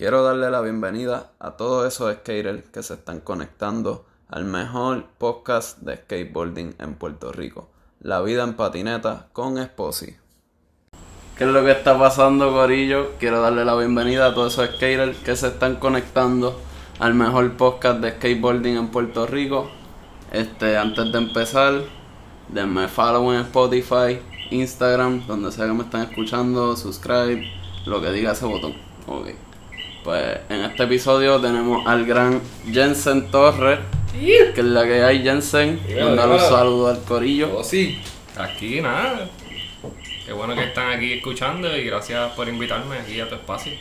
Quiero darle la bienvenida a todos esos skaters que se están conectando al mejor podcast de skateboarding en Puerto Rico, La vida en patineta con Esposi. ¿Qué es lo que está pasando, Corillo? Quiero darle la bienvenida a todos esos skaters que se están conectando al mejor podcast de skateboarding en Puerto Rico. Este, antes de empezar, denme follow en Spotify, Instagram, donde sea que me están escuchando, subscribe, lo que diga ese botón. Ok. Pues en este episodio tenemos al gran Jensen Torres, que es la que hay Jensen. Mandar un saludo al corillo. Oh, sí. Aquí nada. Qué bueno que están aquí escuchando y gracias por invitarme aquí a tu espacio.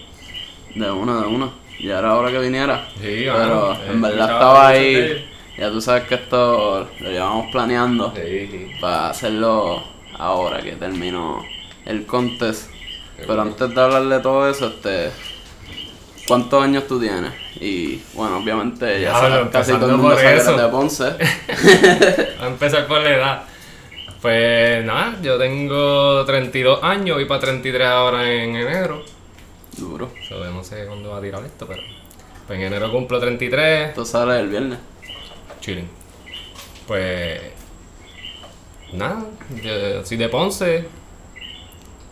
De una, de una. Ya era hora que viniera. Sí, Pero en verdad estaba ahí. Ya tú sabes que esto lo llevamos planeando Sí, sí. para hacerlo ahora que terminó el contest. Pero bueno. antes de hablar de todo eso, este. ¿Cuántos años tú tienes? Y bueno, obviamente ya sabes, casi todo el mundo sabe que eso. de Ponce. A empezar por la edad. Pues nada, yo tengo 32 años, voy para 33 ahora en enero. Duro. So, no sé cuándo va a tirar esto, pero. Pues en enero cumplo 33. Esto sale el viernes. Chilling. Pues. Nada, yo soy de Ponce.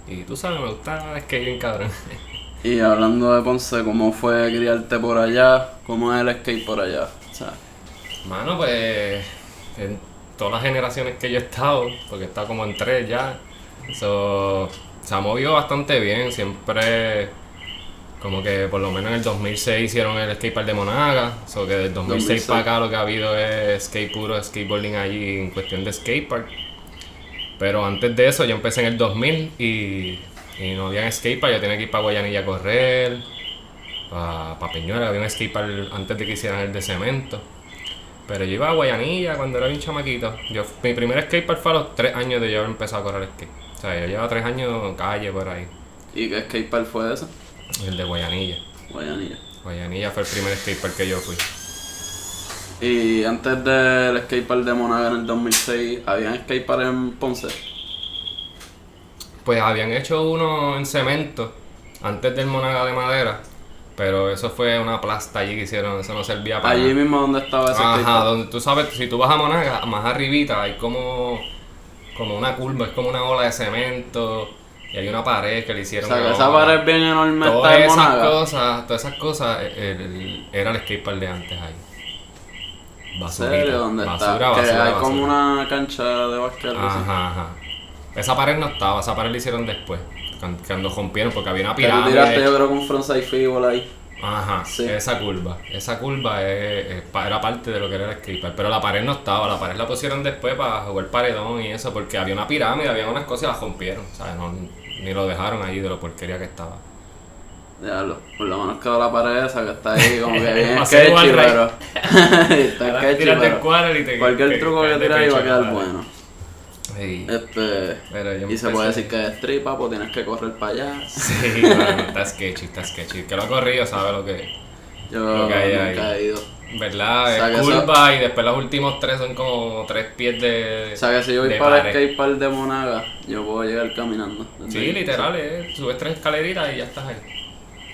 Y tú sabes, me gusta skating, cabrón. Y hablando de Ponce, ¿cómo fue criarte por allá? ¿Cómo es el skate por allá? O sea, Mano, pues. En todas las generaciones que yo he estado, porque he estado como en tres ya. So, se ha movido bastante bien. Siempre. Como que por lo menos en el 2006 hicieron el skatepark de Monaga. So que del 2006 2006. para acá lo que ha habido es skate puro, skateboarding allí en cuestión de skatepark. Pero antes de eso yo empecé en el 2000 y, y no había skatepark. Yo tenía que ir para Guayanilla a correr. Para pa Peñuela, había un skatepark antes de que hicieran el de cemento. Pero yo iba a Guayanilla cuando era un chamaquito. Yo, mi primer skatepark fue a los 3 años de yo haber empezado a correr skate. O sea, yo llevaba 3 años en calle por ahí. ¿y qué skatepark fue ese? El de Guayanilla. Guayanilla. Guayanilla fue el primer skatepark que yo fui. Y antes del skatepark de Monaga en el 2006, ¿había skatepark en Ponce? Pues habían hecho uno en cemento antes del Monaga de madera. Pero eso fue una plasta allí que hicieron, eso no servía para Allí nada. mismo donde estaba ese Ajá, donde tú sabes, si tú vas a Monaga, más arribita hay como, como una curva, es como una ola de cemento y hay una pared que le O hicieron. sea, que esa ola. pared bien enorme Todas está en esas Monaga. cosas, todas esas cosas, el- el- era el skatepark de antes ahí. ¿En Basurita, serio? ¿Dónde basura, está? que basura, hay como basura. una cancha de así. Ajá, ajá. Esa pared no estaba, esa pared la hicieron después. Cuando, rompieron, porque había una Que tú tiraste pirámide. yo creo que un frontside figure ahí. Ajá, Sí. esa curva. Esa curva es- es pa- era parte de lo que era el skatepark. Pero la pared no estaba, la pared la pusieron después para jugar paredón y eso, porque había una pirámide, había unas cosas y las rompieron. ¿sabes? No, ni lo dejaron allí de lo porquería que estaba. Diablo, por lo menos quedó la pared esa que está ahí como que bien sketchy, pero... está sketchy, pero... cuadro y te Cualquier truco que tiras ahí va a quedar bueno. Sí. Este... Pero yo Y se puede decir que es street, papo, tienes que correr para allá. Sí, bueno, está sketchy, está sketchy. Que lo ha corrido sabe lo que Yo Lo que hay nunca ahí. he ido. ¿Verdad? O sea, es curva y después los últimos tres son como tres pies de. O sea que si yo voy de para el skatepark de Monaga, yo puedo llegar caminando. Sí, literal, eh. subes tres escaleritas y ya estás ahí.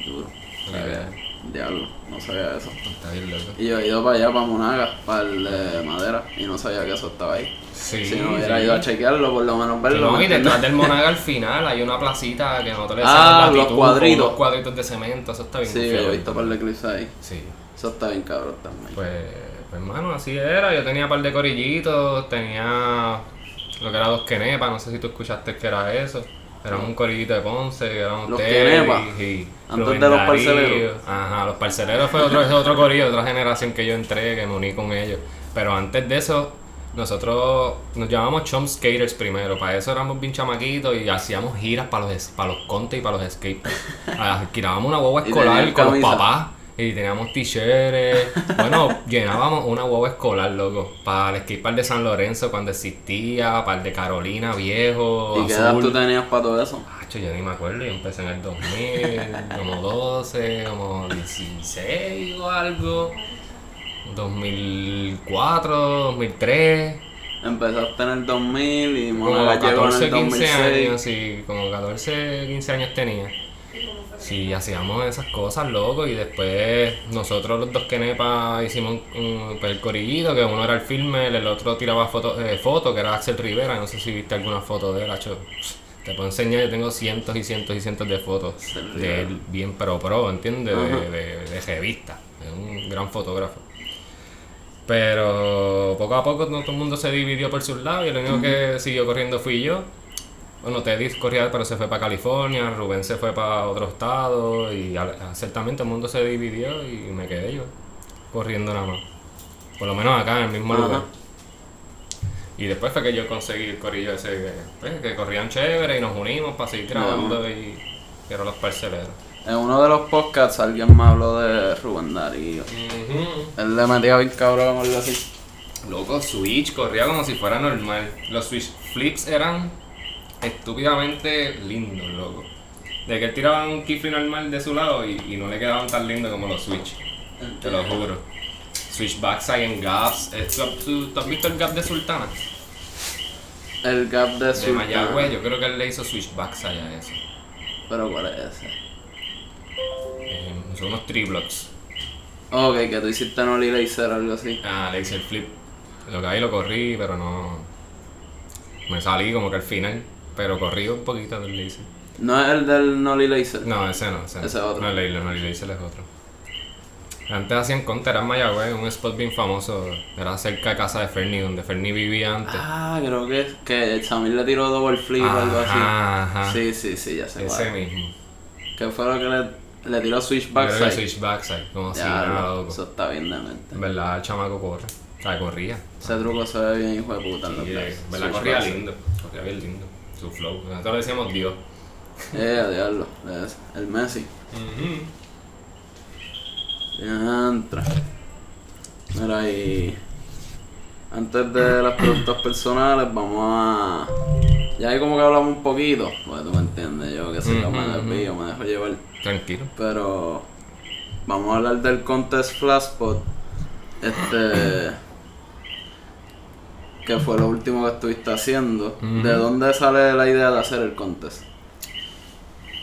Duro. O sea diablo, no sabía eso. Está bien loco. Y yo he ido para allá, para Monaga, para el de madera, y no sabía que eso estaba ahí. Sí, si no hubiera sí. ido a chequearlo, por lo menos verlo. No, ¿me y detrás del Monaga al final hay una placita que nosotros le Ah, los cuadritos. unos cuadritos de cemento, eso está bien Sí, yo he visto un par de clips ahí. Sí. Eso está bien cabrón también. Pues, pues hermano, así era. Yo tenía un par de corillitos, tenía lo que era dos quenepas, no sé si tú escuchaste que era eso. Era un corillito de Ponce, que éramos Los quenepas, y antes Rubén de los Darío. parceleros. Ajá, los parceleros fue otro, otro corillo, otra generación que yo entré, que me uní con ellos. Pero antes de eso, nosotros nos llamábamos Chum Skaters primero. Para eso éramos bien chamaquitos y hacíamos giras para los, para los contes y para los skates. Alquilábamos una guagua escolar con los papás. Y teníamos t-shirts. Bueno, llenábamos una guagua escolar, loco. Para el skatepark de San Lorenzo cuando existía, para el de Carolina viejo, ¿Y qué edad tú azul. tenías para todo eso? Hacho, yo ni me acuerdo, yo empecé en el 2000, como 12, como 16 o algo. 2004, 2003. Empezaste en el 2000 y Como Monaga llegó en 14, el 15 2006. años, sí, como 14, 15 años tenía. Sí, hacíamos esas cosas, loco, y después nosotros los dos Kenepa hicimos un, pues, el corillito, que uno era el filmer, el otro tiraba fotos, eh, foto, que era Axel Rivera, no sé si viste alguna foto de él, hacho. Te puedo enseñar, yo tengo cientos y cientos y cientos de fotos de él, bien pro pro, ¿entiendes? De, de, de revista, es un gran fotógrafo. Pero poco a poco no todo el mundo se dividió por sus lados y el único que siguió corriendo fui yo. Bueno, Teddy corría, pero se fue para California, Rubén se fue para otro estado y ciertamente el mundo se dividió y me quedé yo corriendo nada más. Por lo menos acá en el mismo Ajá. lugar. Y después fue que yo conseguí el corillo ese que, pues, que corrían chévere y nos unimos para seguir grabando y que eran los parceleros. En uno de los podcasts alguien me habló de Rubén Darío. Él le metía bien cabrón o algo así. Loco, Switch corría como si fuera normal. Los Switch flips eran estúpidamente lindos, loco. De que él tiraba un kifli normal de su lado y, y no le quedaban tan lindos como los Switch. Te lo juro. Switch backside en gaps. ¿Tú, has visto el gap de Sultana? El gap de De Sultana. Mayagüez, yo creo que él le hizo switch backside a eso. Pero ¿cuál es ese? Eh, son unos triblocks. Ok, que tú hiciste no laser o algo así. Ah, le hice el flip. Lo que ahí lo corrí, pero no. Me salí como que al final. Pero corrí un poquito del laser. No es el del Nolly Laser. No, ese no, ese, no. Ese es otro. No, el no, el Laser es otro. Antes hacían contra, era en Mayagüez, un spot bien famoso. Era cerca de casa de Fernie, donde Fernie vivía antes. Ah, creo que es que el Samir le tiró double flip o algo así. Ajá. Sí, sí, sí, ya sé Ese cuál. mismo. ¿Qué fue lo que le, le tiró switch Yo creo que backside? switch backside, como si Ya, nada, loco. eso está bien de mente. En verdad, el chamaco corre. O sea, corría. Ese truco se ve bien hijo de puta en los en verdad, Switch corría lindo. Corría bien lindo. Su flow. Nosotros le decíamos Dios. Eh, diablo, es el Messi. Entra. Mira, y antes de las preguntas personales, vamos a. Ya ahí como que hablamos un poquito, porque tú me entiendes, yo que sé, que me desvío, me dejo llevar. Tranquilo. Pero vamos a hablar del contest Flashpot. Este. Que fue lo último que estuviste haciendo. ¿De dónde sale la idea de hacer el contest?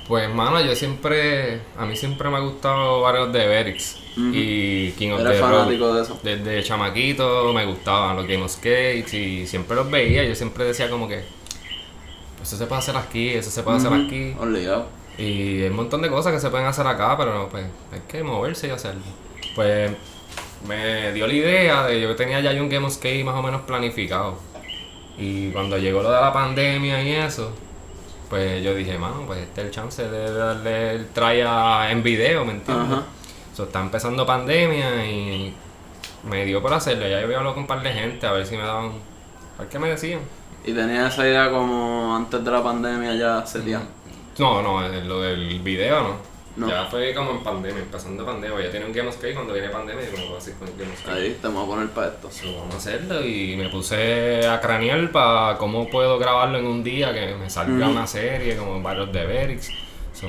Pues, mano, yo siempre. A mí siempre me ha gustado varios de Berix y King of the Road. fanático de eso. Desde chamaquito me gustaban los Game of Skates y siempre los veía. Yo siempre decía, como que. "Pues Eso se puede hacer aquí, eso se puede hacer aquí. Obligado. Y hay un montón de cosas que se pueden hacer acá, pero no, pues hay que moverse y hacerlo. Pues me dio la idea de yo tenía ya un Game of Skate más o menos planificado. Y cuando llegó lo de la pandemia y eso, pues yo dije, mano, pues este es el chance de darle el try a- en video, ¿me entiendes? Ajá. So, está empezando pandemia y me dio por hacerlo. Ya yo había hablado con un par de gente a ver si me daban. A ver qué me decían. ¿Y tenías esa idea como antes de la pandemia ya tiempo? No, no, lo del video no. No. Ya fue como en pandemia, empezando pandemia. Ya tiene un Game of Skate cuando viene pandemia y como así con el Game of. Ahí te vamos a poner para esto. Vamos a hacerlo y me puse a cranear para cómo puedo grabarlo en un día que me salga Ujú. una serie como varios de Berix. So,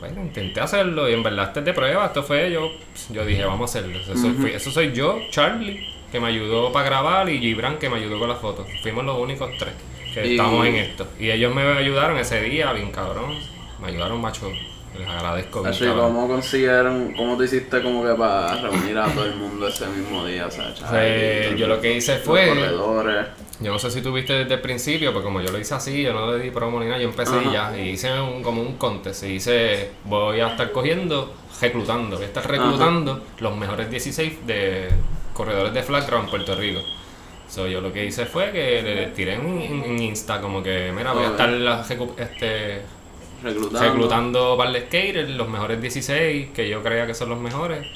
bueno, intenté hacerlo y en verdad este es de prueba, esto fue yo, yo dije vamos a hacerlo. Eso, soy, fui- eso soy yo, Charlie, que me ayudó para grabar y Gibran que me ayudó con las fotos. Fuimos los únicos tres que Y- estamos en esto. Y ellos me ayudaron ese día, bien cabrón. Me ayudaron macho, les agradezco Así. ¿cómo consiguieron, cómo te hiciste como que para reunir a todo el mundo ese mismo día? O sea, Charlie, yo lo que hice fue- corredores. Yo no sé si tuviste desde el principio, pues como yo lo hice así, yo no le di promo ni nada, yo empecé Ajá. y ya, y hice un, como un contest, y hice, voy a estar cogiendo, reclutando, voy a estar reclutando los mejores 16 de corredores de flat ground en Puerto Rico. So, yo lo que hice fue que le tiré en, en- en Insta como que, mira, voy a estar la- este, Reclutando. reclutando para el skaters, los mejores 16 que yo crea que son los mejores,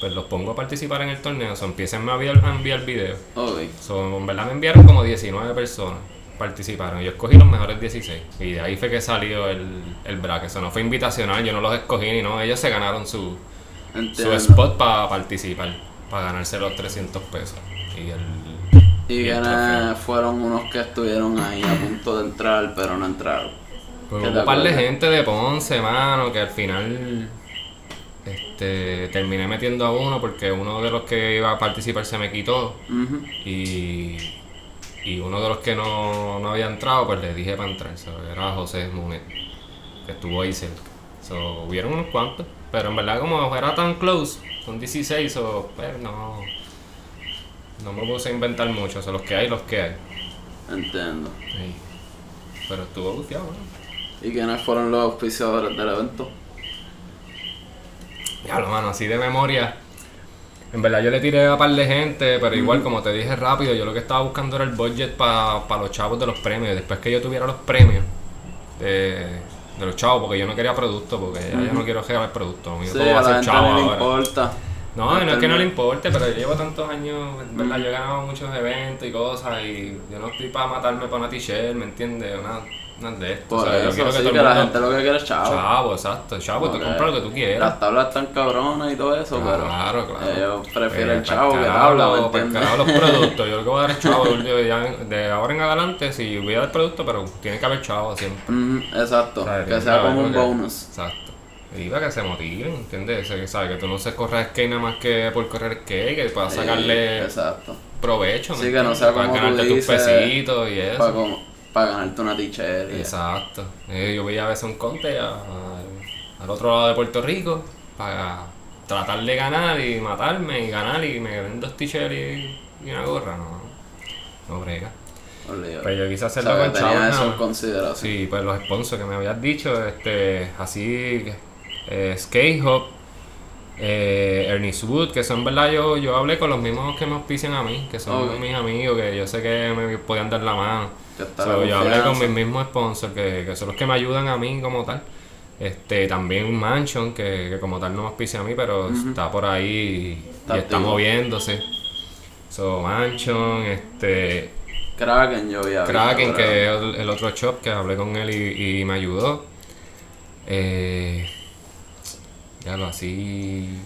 pues los pongo a participar en el torneo, so, empiecen a enviar, a enviar videos. So, en verdad me enviaron como 19 personas participaron. Yo escogí los mejores 16. Y de ahí fue que salió el, el bracket. Eso no fue invitacional, yo no los escogí ni no. Ellos se ganaron su, su spot para participar, para ganarse los 300 pesos. Y el. Y el trofeo. fueron unos que estuvieron ahí a punto de entrar, pero no entraron. Pues ¿Qué hubo te un par de gente de Ponce, mano, que al final este, terminé metiendo a uno porque uno de los que iba a participar se me quitó. Y, y uno de los que no, no había entrado, pues le dije para entrar. so, era José Munet, que estuvo ahí cerca. So, hubieron unos cuantos. Pero en verdad, como era tan close, son 16, o pues no. No me puse a inventar mucho. O los que hay, los que hay. Entiendo. Sí. Pero estuvo bufiado, ¿no? ¿Y quiénes fueron los auspiciadores del evento? Ya lo mano, así de memoria. En verdad yo le tiré a par de gente, pero igual como te dije rápido, yo lo que estaba buscando era el budget para los chavos de los premios. Después que yo tuviera los premios de, de los chavos, porque yo no quería producto, porque ya yo no quiero regalar producto. Mío Sí, todo va a ser chavo no ahora. importa. No, no es que no le importe, pero yo llevo tantos años, en verdad, yo he ganado muchos eventos y cosas, y yo no estoy para matarme para una t-shirt, ¿me entiendes? Una, una de esto. Por o sea, yo eso, quiero sí, que que, todo el la mundo... gente lo que quiere es chavo. Chavo, exacto, chavo, tú compras lo que tú quieras. Las tablas están cabronas y todo eso, Claro, pero claro. ellos prefieren el chavo que tabla, ¿me entiendes? los productos. Yo lo que voy a dar es chavo. yo de ahora en adelante, si voy a dar producto, pero tiene que haber chavo siempre. Mm, exacto, ¿sabes? que Tiene sea como un bonus. Exacto. Y para que se motiven, ¿entiendes? Que sabe que tú no se corres skate nada más que por correr skate, que puedas sacarle Sí, exacto. provecho. ¿me Sí, que no sea Para como tú ganarte tus dices, pesitos y eso. Para, como, para ganarte una t-shirt. y- Exacto. Eh, yo veía a veces un conte a- a- al otro lado de Puerto Rico para tratar de ganar y matarme y ganar y me den dos t-shirts y, y una gorra. No, no brega. Olvídate. Pues yo quise hacerlo con chavos. Sí, pues los sponsors que me habías dicho, este, así, eh, Skate Hop, eh, Ernest Wood, que son verdad, yo, yo hablé con los mismos que me auspician a mí, que son mis amigos, que yo sé que me podían dar la mano. So, la yo hablé con mis mismos sponsors, que, que son los que me ayudan a mí como tal. Este, también un Mansion, que, que como tal no me auspicia a mí, pero está por ahí y Está moviéndose. So, Mansion, este, Kraken yo había Kraken, que es el, el otro shop que hablé con él y, y me ayudó. Eh, ya lo así.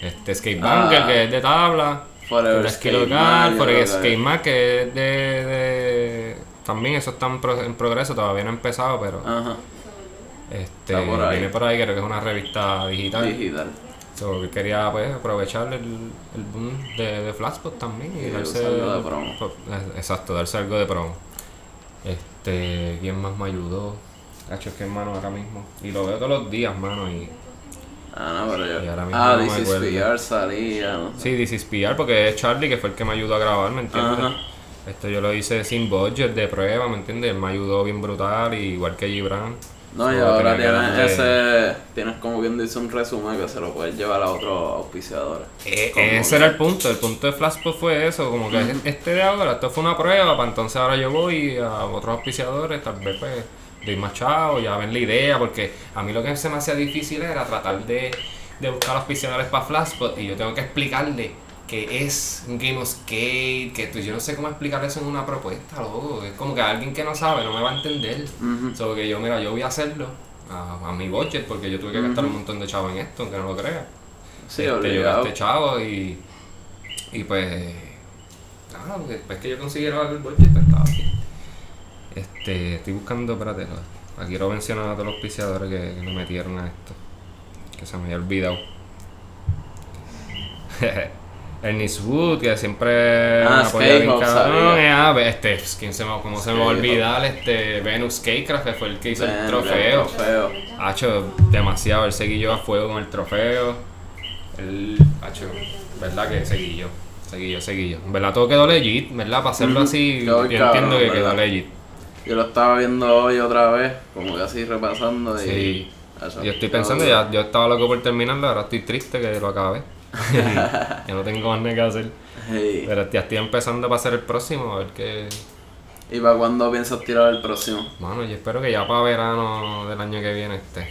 Este Skatebanger, Ah. que es de tabla. Forever Skate local, Forever Skate Man, que es de, de- También eso está en, pro- en progreso, todavía no ha empezado, pero Ajá, este, por ahí. viene por ahí, creo que es una revista digital. digital. So, que quería pues, aprovechar el, el boom de, de también y Y darse usarlo de promo. po- eh, exacto, darse algo de promo. Este, ¿quién más me ayudó? Cacho, es que hermano ahora mismo. Y lo veo todos los días, mano. Y Ah, no, pero yo. Y ahora mismo Ah, no me This is acuerdo. PR salía, no sé. sí, This is PR, porque es Charlie que fue el que me ayudó a grabar, ¿me entiendes? Ajá. Esto yo lo hice sin budget de prueba, ¿me entiendes? Él me ayudó bien brutal, y igual que Gibran. No, y ahora tienes ese. Tienes como quien dice un resumen que se lo puedes llevar a otros auspiciadores. Eh, ese que- era el punto, el punto de Flashpot fue eso, como que este de ahora, esto fue una prueba, para entonces ahora yo voy a otros auspiciadores, tal vez pues doy más chavo, ya ven la idea, porque a mí lo que se me hacía difícil era tratar de, de buscar auspiciadores para Flashpot y yo tengo que explicarle que es un game of skate, que pues, yo no sé cómo explicar eso en una propuesta, loco, es como que alguien que no sabe no me va a entender. Solo que yo, mira, yo voy a hacerlo a, a mi budget, porque yo tuve que gastar un montón de chavo en esto, aunque no lo creas. Sí, Este, yo gasté chavo y, y pues porque después que yo consiguiera el budget pues estaba aquí. Este, estoy buscando, espérate, no, aquí quiero mencionar a todos los auspiciadores que, que me metieron a esto, que se me había olvidado. Ernest Wood, que siempre Ah. Eh, ah, este, ¿quién se me, ¿cómo se me va a olvidar? Este, Venus Skatecraft, que fue el que hizo el trofeo. Ha hecho demasiado, él seguí yo a fuego con el trofeo. Él ha hecho, ¿verdad? Que seguí yo. Seguí yo, seguí yo. En verdad todo quedó legit, ¿verdad? Para hacerlo así, yo entiendo que quedó legit. Yo lo estaba viendo hoy otra vez, como que así repasando. Y Sí. eso, Yo estoy pensando, ya, yo estaba loco por terminarlo, ahora estoy triste que lo acabé. ya no tengo más nada que hacer. Sí. Pero ya estoy empezando para hacer el próximo, a ver qué. ¿Y para cuándo piensas tirar el próximo? Mano, yo espero que ya para verano del año que viene esté.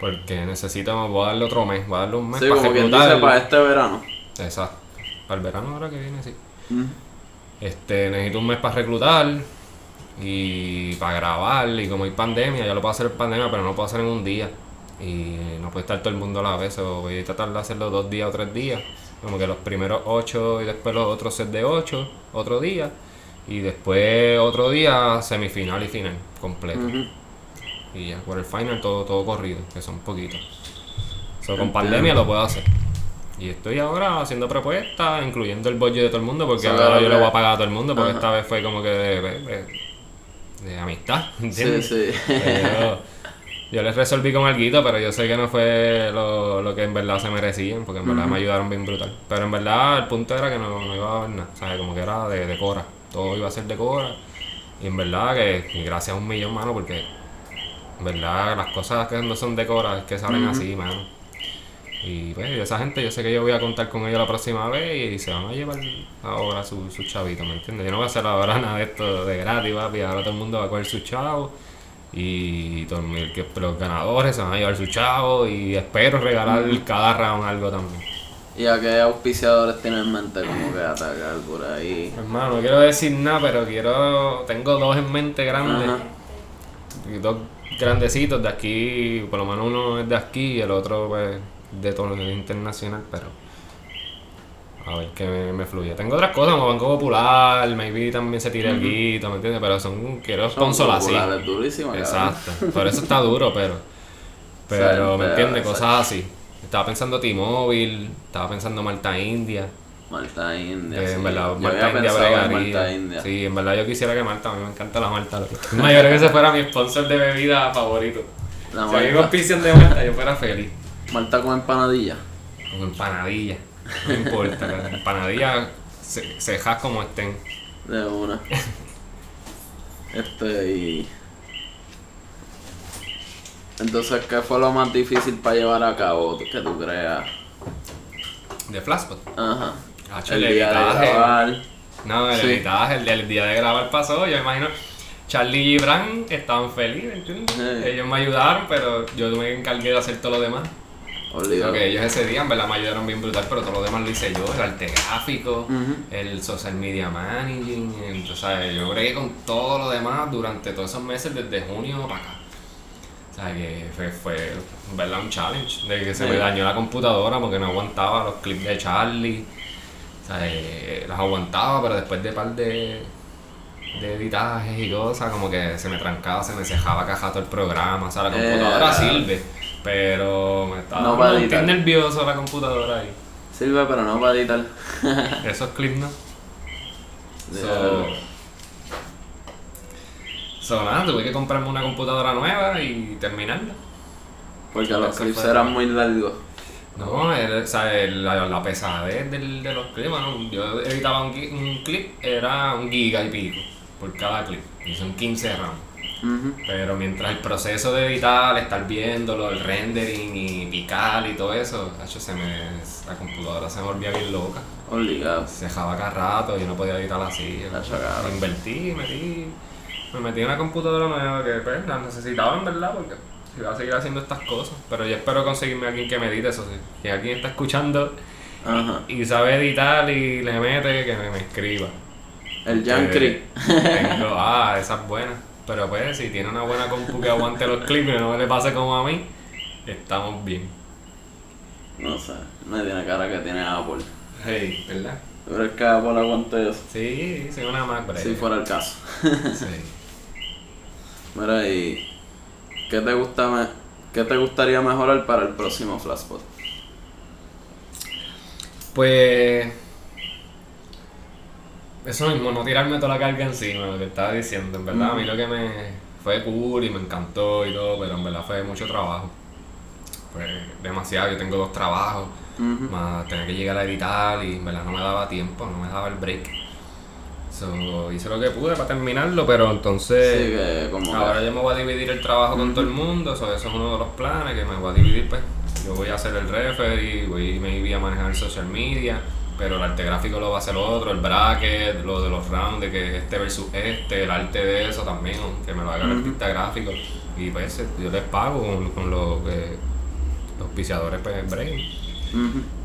Porque necesito, voy a darle otro mes, voy a darle un mes Sí, para como quien dice, para este verano. Exacto. Para el verano ahora que viene, sí. Mm. Este, necesito un mes para reclutar y para grabar. Y como hay pandemia, ya lo puedo hacer en pandemia, pero no lo puedo hacer en un día. Y no puede estar todo el mundo a la vez. O voy a tratar de hacerlo dos días o tres días. Como que los primeros ocho y después los otros set de ocho, otro día. Y después otro día semifinal y final completo. Y ya, por el final todo, todo corrido, que son poquitos. So, con pandemia lo puedo hacer. Y estoy ahora haciendo propuestas, incluyendo el budget de todo el mundo, porque So, ahora yo que- voy a pagar a todo el mundo, porque esta vez fue como que de- amistad, Sí, ¿entiendes? sí. Pero, Yo les resolví con algo, pero yo sé que no fue lo, lo que en verdad se merecían, porque en verdad me ayudaron bien brutal. Pero en verdad el punto era que no, no iba a haber nada, ¿sabes? Como que era de, de Cora. Todo iba a ser de Cora. Y en verdad que gracias a un millón, mano, porque en verdad las cosas que no son de Cora es que salen así, mano. Y pues esa gente yo sé que yo voy a contar con ellos la próxima vez y se van a llevar ahora su, su chavito, ¿me entiendes? Yo no voy a hacer ahora nada de esto de gratis, papi. Ahora todo el mundo va a coger su chavo y todo el que los ganadores se van a llevar su chavo y espero regalar cada round algo también. ¿Y a qué auspiciadores tienes en mente como que atacar por ahí? Hermano, no quiero decir nada, pero quiero. Tengo dos en mente grandes. Ajá. Dos grandecitos de aquí, por lo menos uno es de aquí y el otro pues de todo lo internacional, pero a ver qué me, me fluye. Tengo otras cosas como Banco Popular, maybe también se tire algo, ¿me entiendes? Pero son, quiero sponsor así. durísimo, cabrón. Exacto, por eso está duro, pero, pero ¿me entiendes? Cosas así. Estaba pensando T-Mobile, estaba pensando Malta India. Malta India. Que sí. en verdad, Yo Malta India en. Malta India. Sí, en verdad yo quisiera que Malta, a mí me encanta la Malta. más, yo creo que ese fuera mi sponsor de bebida favorito. La si hay Malta. auspician de Malta, yo fuera feliz. Malta con empanadilla. Con empanadilla. No importa, las empanadillas se, cejas como estén. De una. este y. Entonces, ¿qué fue lo más difícil para llevar a cabo que tú creas? De Flashpot. Ajá. El el día de editaje. grabar. No, el Sí. editaje, el, el día de grabar pasó, yo imagino. Charlie y Bran estaban felices, ¿entiendes? Sí. Ellos me ayudaron, pero yo me encargué de hacer todo lo demás. Obligado. Porque ellos ese día en verdad me ayudaron bien brutal, pero todo lo demás lo hice yo, el arte gráfico, el social media managing, el- o sea, yo bregué con todo lo demás durante todos esos meses desde junio para acá. O sea, que fue, fue en verdad un challenge, de que se me dañó la computadora porque no aguantaba los clips de Charlie. O sea, eh, las aguantaba, pero después de par de, de editajes y cosas, como que se me trancaba, se me cejaba caja todo el programa. O sea, la computadora Eh, sirve, pero me estaba No no, editar. nervioso la computadora ahí. Sirve, pero no para editar. Esos clips no. So, so, nada, tuve que comprarme una computadora nueva y terminarla. Porque los clips eran muy largos. No, el- el- la, la pesadez del- de los clips, mano. Yo editaba un, un clip, era un giga y pico por cada clip. Y son 15 rounds. Pero mientras el proceso de editar, estar viéndolo, el rendering y picar y todo eso, hacho, se me, la computadora se me volvía bien loca. Obligado. Se dejaba cada rato, yo no podía editar así. Cabrón. Invertí, metí, me metí en una computadora nueva que pues, la necesitaba en verdad porque iba a seguir haciendo estas cosas. Pero yo espero conseguirme a alguien que me edite eso sí. Si alguien está escuchando Ajá. y sabe editar y le mete, que me, me escriba. El. Eh, Tengo, ah, esa es buena. Pero pues, si tiene una buena compu que aguante los clips y no le pase como a mí, estamos bien. No sé. No tiene cara que tiene Apple. Hey, ¿verdad? ¿Tú crees que Apple aguante eso? Sí, soy una Mac, breve. Si fuera el caso. Sí. Mira, y. ¿Qué te, gusta me- ¿Qué te gustaría mejorar para el próximo Flashpot? Pues. Eso mismo, no tirarme toda la carga encima, lo que estaba diciendo. En verdad, a mí lo que me fue cool y me encantó y todo, pero en verdad fue mucho trabajo. Pues demasiado, yo tengo dos trabajos, Ujú. más tener que llegar a editar y en verdad no me daba tiempo, no me daba el break. So, hice lo que pude para terminarlo, pero entonces. Sí, que como. que- Ahora yo me voy a dividir el trabajo con todo el mundo, so, eso es uno de los planes que me voy a dividir, pues. Yo voy a hacer el referee, voy maybe a manejar el social media, pero el arte gráfico lo va a hacer otro, el bracket, lo de los rounds, de que este versus este, el arte de eso también, que me lo haga el artista gráfico. Y pues yo les pago con, con lo que los auspiciadores pues break.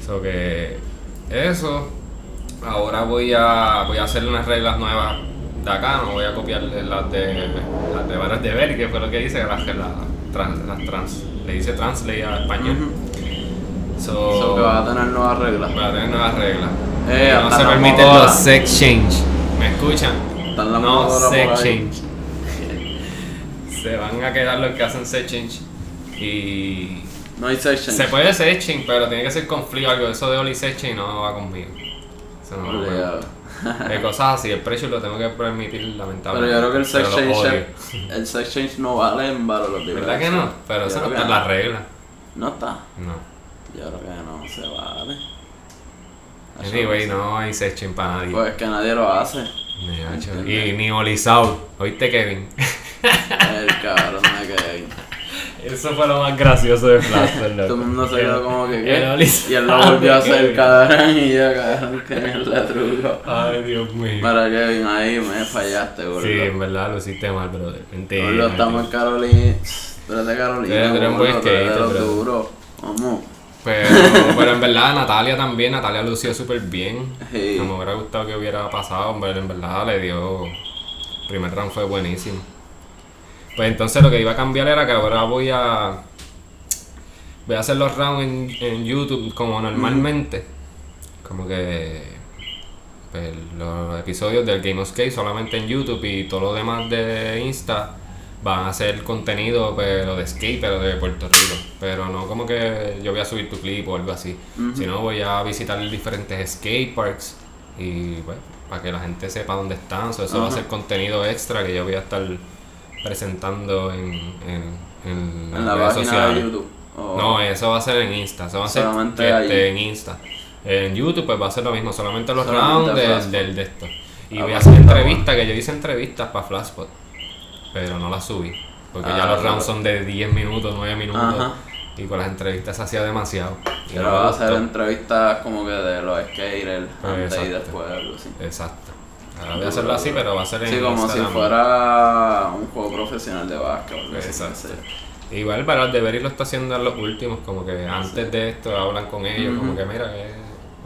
So que eso. Ahora voy a voy a hacer unas reglas nuevas de acá, no voy a copiar las de las de Varas de Beri, que fue lo que hice, las que la, trans, las trans, le hice translate a español. So, So que vas a tener nuevas reglas. voy a tener nuevas reglas. Eh, no se permiten motora. los sex change. ¿Me escuchan? Están las no sex change. Se van a quedar los que hacen sex change. Y No hay section. se puede searching, pero tiene que ser con frío algo. Eso de Oli searching no va conmigo. Eso no. Obligado. de cosas así. El precio lo tengo que permitir, Pero lamentablemente. yo creo que el sex Pero change, el sex change no vale en valor ¿Verdad que no? Pero eso no está en la regla. No está. No. Yo creo que no se vale. Anyway, no hay searching para nadie. Pues que nadie lo hace. Ni. Y ni Olizao. ¿Oíste, Kevin? El cabrón de Kevin. Eso fue lo más gracioso de Flash, Todo el mundo se quedó como que ¿qué? Y él lo volvió a hacer cabrón y yo cabrón que mierda truco. Ay, Dios mío. Para Kevin, ahí me fallaste, boludo. Sí, en verdad lo hiciste mal, brother. Mentira. Boludo, estamos en Carolina. Tú eres de Carolina. Tú eres- un buen bro. Vamos. Pero, pero en verdad Natalia también, Natalia lució súper bien. Sí. Me hubiera gustado que hubiera pasado, pero en verdad le dio. El primer round fue buenísimo. Pues entonces lo que iba a cambiar era que ahora voy a. Voy a hacer los rounds en, en YouTube como normalmente. Como que. pues, los episodios del Game of Skate solamente en YouTube y todo lo demás de Insta van a ser contenido pero de skate pero de Puerto Rico pero no como que yo voy a subir tu clip o algo así sino voy a visitar diferentes skate parks y bueno para que la gente sepa dónde están So, eso va a ser contenido extra que yo voy a estar presentando en, en, en En la redes página sociales. de YouTube. No, eso va a ser en Insta. Eso va a ser este, en Insta. En YouTube pues va a ser lo mismo, solamente los Solamente rounds del, de esto. Y Ah, voy a pues, hacer entrevistas, que yo hice entrevistas para Flashpot, pero no las subí. Porque ya Ah, los rounds son de 10 minutos, 9 minutos. Ajá. Y con las entrevistas se hacía demasiado. Y Pero va a hacer entrevistas como que de los skaters Pues, antes y exacto. después, algo así. Exacto. Ahora voy a hacerlo así, pero va a ser en Sí, como si fuera un juego profesional de básquet. Exacto. Igual para el deber lo está haciendo en los últimos, como que antes de esto hablan con ellos, como que mira, eh,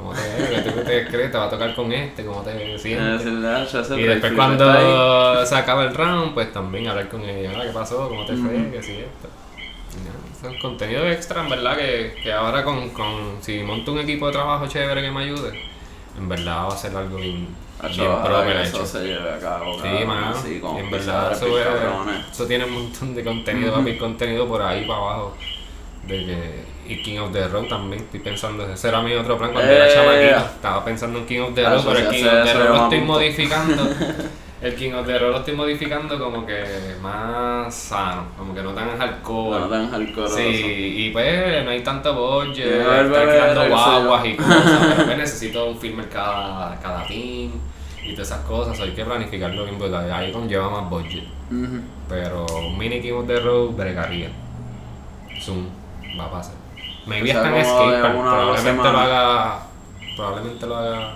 ¿cómo te, tú te crees? Te va a tocar con este, ¿cómo te Es sientes? ah, Y después cuando se acaba el round, pues también hablar con ellos, ah, ¿qué pasó? ¿Cómo te fue? ¿Qué sí esto? Es contenido extra, en verdad, que, que ahora con, con, si monto un equipo de trabajo chévere que me ayude, en verdad va a ser algo bien, bien eso se lleve a cabo. Sí, mano. en verdad eso, es- eso tiene un montón de contenido, papi, contenido por ahí para abajo. De que, y King of the Road también, estoy pensando, ese era mi otro plan cuando Eh. era chamaquito. Estaba pensando en King of the Road, pero el King of the Road lo estoy modificando. El King of the Road lo estoy modificando como que más sano, como que no tan hardcore. No tan hardcore. Sí, y pues no hay tanto budget, ver, estar creando guaguas y cosas, pero pues necesito un filmer cada, cada team y todas esas cosas, hay que planificarlo bien porque ahí conlleva más budget. Pero un mini King of the Road bregaría. Zoom, va a pasar. Maybe O sea, está en Skatepark, probablemente lo haga. Probablemente lo haga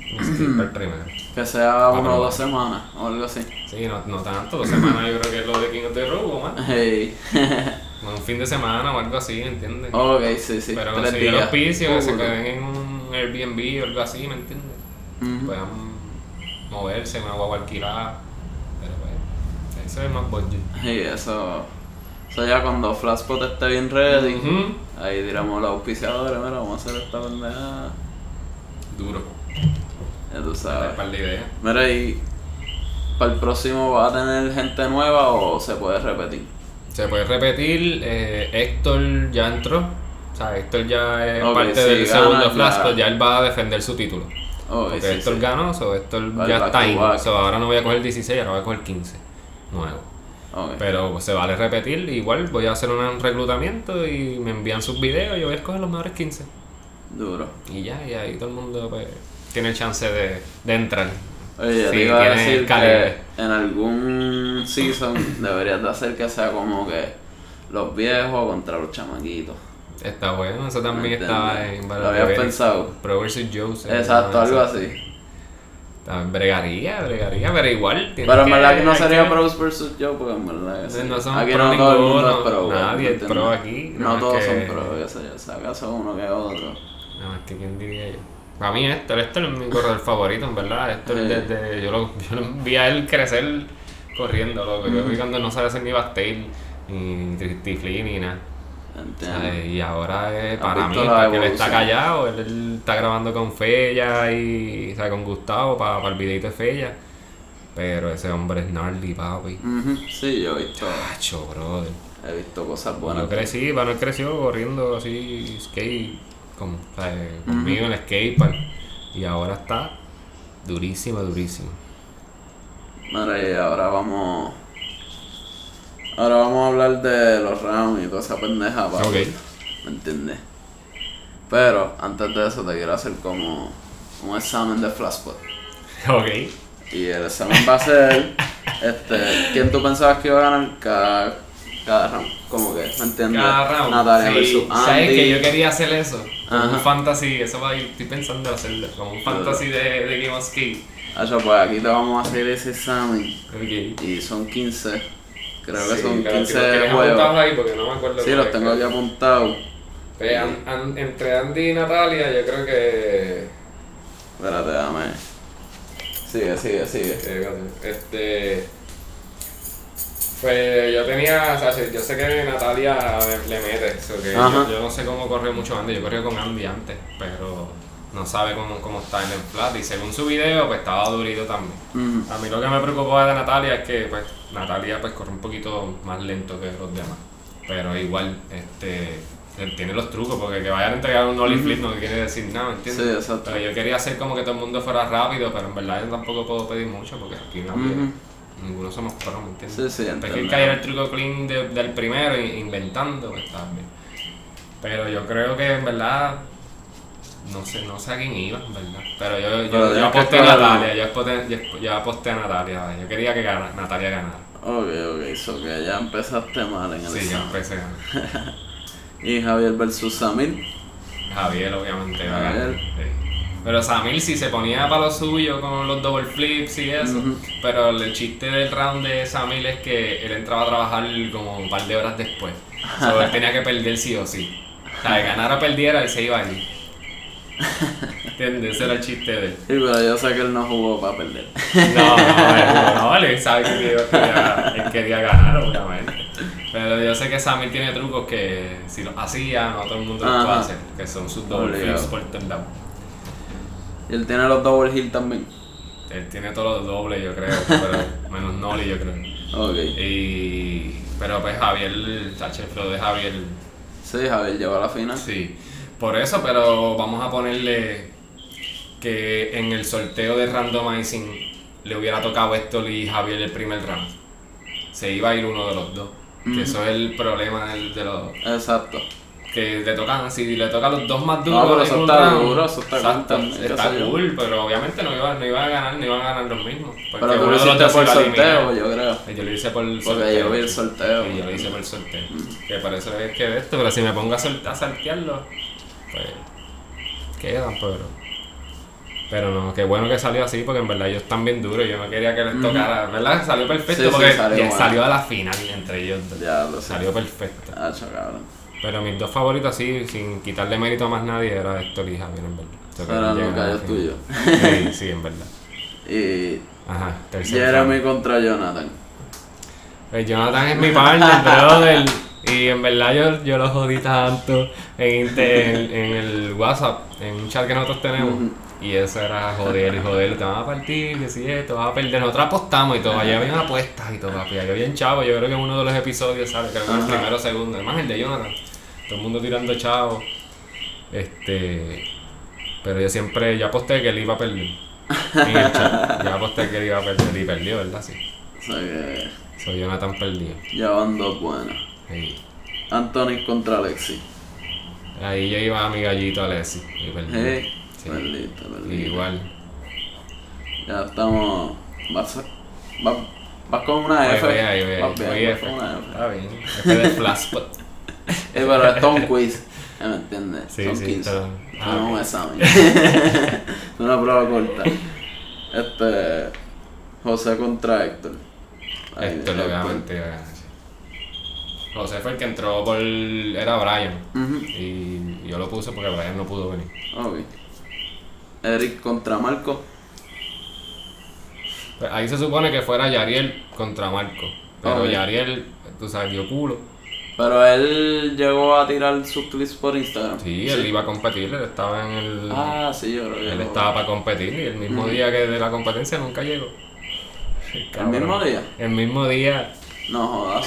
en Skatepark primero. Que sea una o dos semanas o algo así. Sí, no, no tanto, dos semanas yo creo que es lo de King of the Road, más. Hey. Un fin de semana o algo así, ¿entiendes? ok, sí, sí. Pero conseguir el auspicio, que se queden en un Airbnb o algo así, ¿me entiendes? Ujú. Puedan moverse, una guagua alquilada. Pero pues, eso es más budget. Sí, eso. Eso ya cuando Flashpot esté bien ready, Ujú. Ahí diremos los auspiciadores, mira, vamos a hacer esta pendeja. Duro. Ya tú sabes. par de ideas. Mira, y para el próximo va a tener gente nueva o se puede repetir. Se puede repetir, eh, Héctor ya entró. O sea, Héctor ya es parte sí, del segundo. Flash, pues ya él va a defender su título. Porque sí, Héctor sí. ganó, so Héctor ya está ahí. So ahora no voy a coger 16, ahora voy a coger 15. Nuevo. Pero pues, se vale repetir, igual voy a hacer un reclutamiento y me envían sus videos y yo voy a escoger los mejores 15. Duro. Y ya, y ahí todo el mundo pues, tiene chance de, de entrar. Oye, Sí, te iba a decir que en algún season deberías de hacer que sea como que los viejos contra los chamaquitos. Está bueno, eso también ¿Me estaba en ¿Lo habías pensado? Pro vs. Joseph. Exacto, algo así. Está- Bregaría, bregaría, pero igual. tiene Pero en verdad que no sería que- pros versus yo, porque en verdad que sí. No somos aquí pro no todo el mundo ninguno, es pro. nadie ¿me es pro aquí, No todos que- son pro, qué sé yo. Acaso uno que otro. No, es que quién diría yo. Para mí Héctor, Héctor es mi corredor favorito, en verdad. Héctor Sí. desde. Yo lo, yo lo vi a él crecer corriendo, loco. Yo vi cuando no sabe hacer ni backtail, ni tiflin, ni nada. Y ahora es ¿Has para mí, porque él está callado, él, él está grabando con Fella y con Gustavo para el videito de Fella. Pero ese hombre es gnarly, papi. Sí, yo he visto, Chacho, brother. he visto cosas buenas. Yo crecí, bueno, él creció corriendo así, skate, con, conmigo en el skatepark. Y ahora está Durísimo, durísimo. Y ahora vamos. Ahora vamos a hablar de los rounds y toda esa pendeja. pa- Ok. ¿Me entiendes? Pero antes de eso te quiero hacer como un examen de Flashpot. Ok. Y el examen va a ser, este, ¿quién tú pensabas que iba a ganar cada, cada round? ¿Cómo que? ¿Me entiendes? Cada round. Natalia Sí, versus Andy. ¿Sabes que yo quería hacer eso? Como Ajá. un fantasy, eso va a ir, estoy pensando hacerlo, como un fantasy de, de Game of Skate. Acho, pues aquí te vamos a hacer ese examen. Ok. Y son 15. Creo que son pero 15 si los juegos. apuntados ahí porque no me acuerdo. Sí, los tengo aquí apuntados. Pues, an- an- entre Andy y Natalia, yo creo que. Espérate, dame. Sigue, sigue, sigue. Este. Pues yo tenía, o sea, yo sé que Natalia le, mete, so que yo, yo no sé cómo corre mucho Andy, yo corrí con Andy antes, pero no sabe cómo, cómo está en el flat y según su video pues estaba durito también. Mm, A mí lo que me preocupaba de Natalia es que pues Natalia pues corre un poquito más lento que los demás, pero igual este tiene los trucos porque que vayan a entregar un ollie flip no quiere decir nada, ¿entiendes? Sí, exacto. Pero yo quería hacer como que todo el mundo fuera rápido, pero en verdad yo tampoco puedo pedir mucho porque aquí nadie, Ujú. ninguno somos pros, ¿me entiendes? Sí, sí, Después que entiendo. caer el truco clean de- del primero inventando, pues está bien. Pero yo creo que en verdad no sé, no sé a quién iba, verdad. Pero yo, yo, Pero aposté a Natalia, yo aposté, yo, yo aposté a Natalia, yo quería que gana- Natalia ganara. Ok, ok, so que ya empezaste mal en el Sí, yo examen. empecé a ganar. Y Javier versus Samir. Javier obviamente iba a ganar. Javier. sí. Pero Samir si se ponía para lo suyo con los double flips y eso. Ujú. Pero el chiste del round de Samir es que él entraba a trabajar como un par de horas después. So, él tenía que perder sí o sí. O sea, de ganar o perdiera, él se iba allí. ¿Entiendes? Ese era el chiste de él. Sí, pero yo sé que él no jugó para perder. No, no, no, él sabe que él quería, él quería ganar, obviamente. Pero yo sé que Samir tiene trucos que si los hacía, no todo el mundo los puede hacer. Que son sus double flips por lados. Y él tiene los double hill también. Él tiene todos los dobles, yo creo, pero menos Noli, yo creo. Ok. Y, pero pues Javier, el flow de Javier, Sí, Javier llegó a la final. sí. Por eso, pero vamos a ponerle que en el sorteo de randomizing le hubiera tocado esto y Javier el primer round. Se iba a ir uno de los dos. Que eso es el problema del- de los Exacto. que le tocan, si le tocan los dos más No, duros pero en eso está round, duro, eso está cool exacto, qué está cool, pero obviamente no iba, no iba a ganar, no iban a ganar los mismos. Porque Pero tú uno lo hiciste por sorteo, yo creo. Yo lo hice por el Porque yo vi el sorteo. Sí, yo lo hice por el sorteo. Que por eso es que de esto, pero si me pongo a, sol- a saltearlo, pues quedan, pero. Pero no, qué bueno que salió así, porque en verdad ellos están bien duros. Yo no quería que les tocara, ¿verdad? Salió perfecto, Sí, sí, porque salió a la final entre ellos. Ya lo sé. Salió perfecto. Ah, cabrón. Pero mis dos favoritos, sí, sin quitarle mérito a más nadie, era Héctor y Javier, en verdad. O sea, la gallos final. tuyos. Sí, sí, en verdad. Y Ajá, tercer Jeremy contra Jonathan. Pues Jonathan es mi partner, brother. Y en verdad yo, yo lo jodí tanto en, en, en el WhatsApp, en un chat que nosotros tenemos. Y eso era joder y joder, te vas a partir, que si esto, vas a perder. Nosotros apostamos y todo, allá habían apuestas y todo, papi. Yo bien chavo, yo creo que en uno de los episodios, ¿sabes? Que en el primero o segundo, además el de Jonathan. Todo el mundo tirando chavo. Este. Pero yo siempre, yo aposté que él iba a perder. En el chat. Yo aposté que él iba a perder y perdió, ¿verdad? Sí. Que Soy Jonathan perdido. ya van dos buenas. Sí. Anthony contra Alexi. Ahí yo iba a mi gallito Alessi y perdí. Hey, Sí. perdiste, perdiste. Igual. Ya estamos. Vas, vas, vas con una Ahí F. voy, ahí voy, Vas bien, voy vas F. con una F. Está bien. Este de Flashpot. Eh, pero esto es un quiz. ¿eh, ¿Me entiendes? Sí, Son sí, 15. pero- No ah, es un ok. examen. es una prueba corta. Este. José contra Héctor. Ahí, Héctor. obviamente iba a ganar. sí. José fue el que entró por. Era Brian. Y yo lo puse porque Brian no pudo venir. Ok. Eric contra Marco. Pues ahí se supone que fuera Yariel contra Marco. Pero Ok. Yariel, tú sabes, dio culo. Pero él llegó a tirar sus clips por Instagram. Sí, él iba a competir, él estaba en el. Ah, sí, yo creo que. él estaba para competir y el mismo día que de la competencia nunca llegó. ¿El mismo día? El mismo día. No jodas.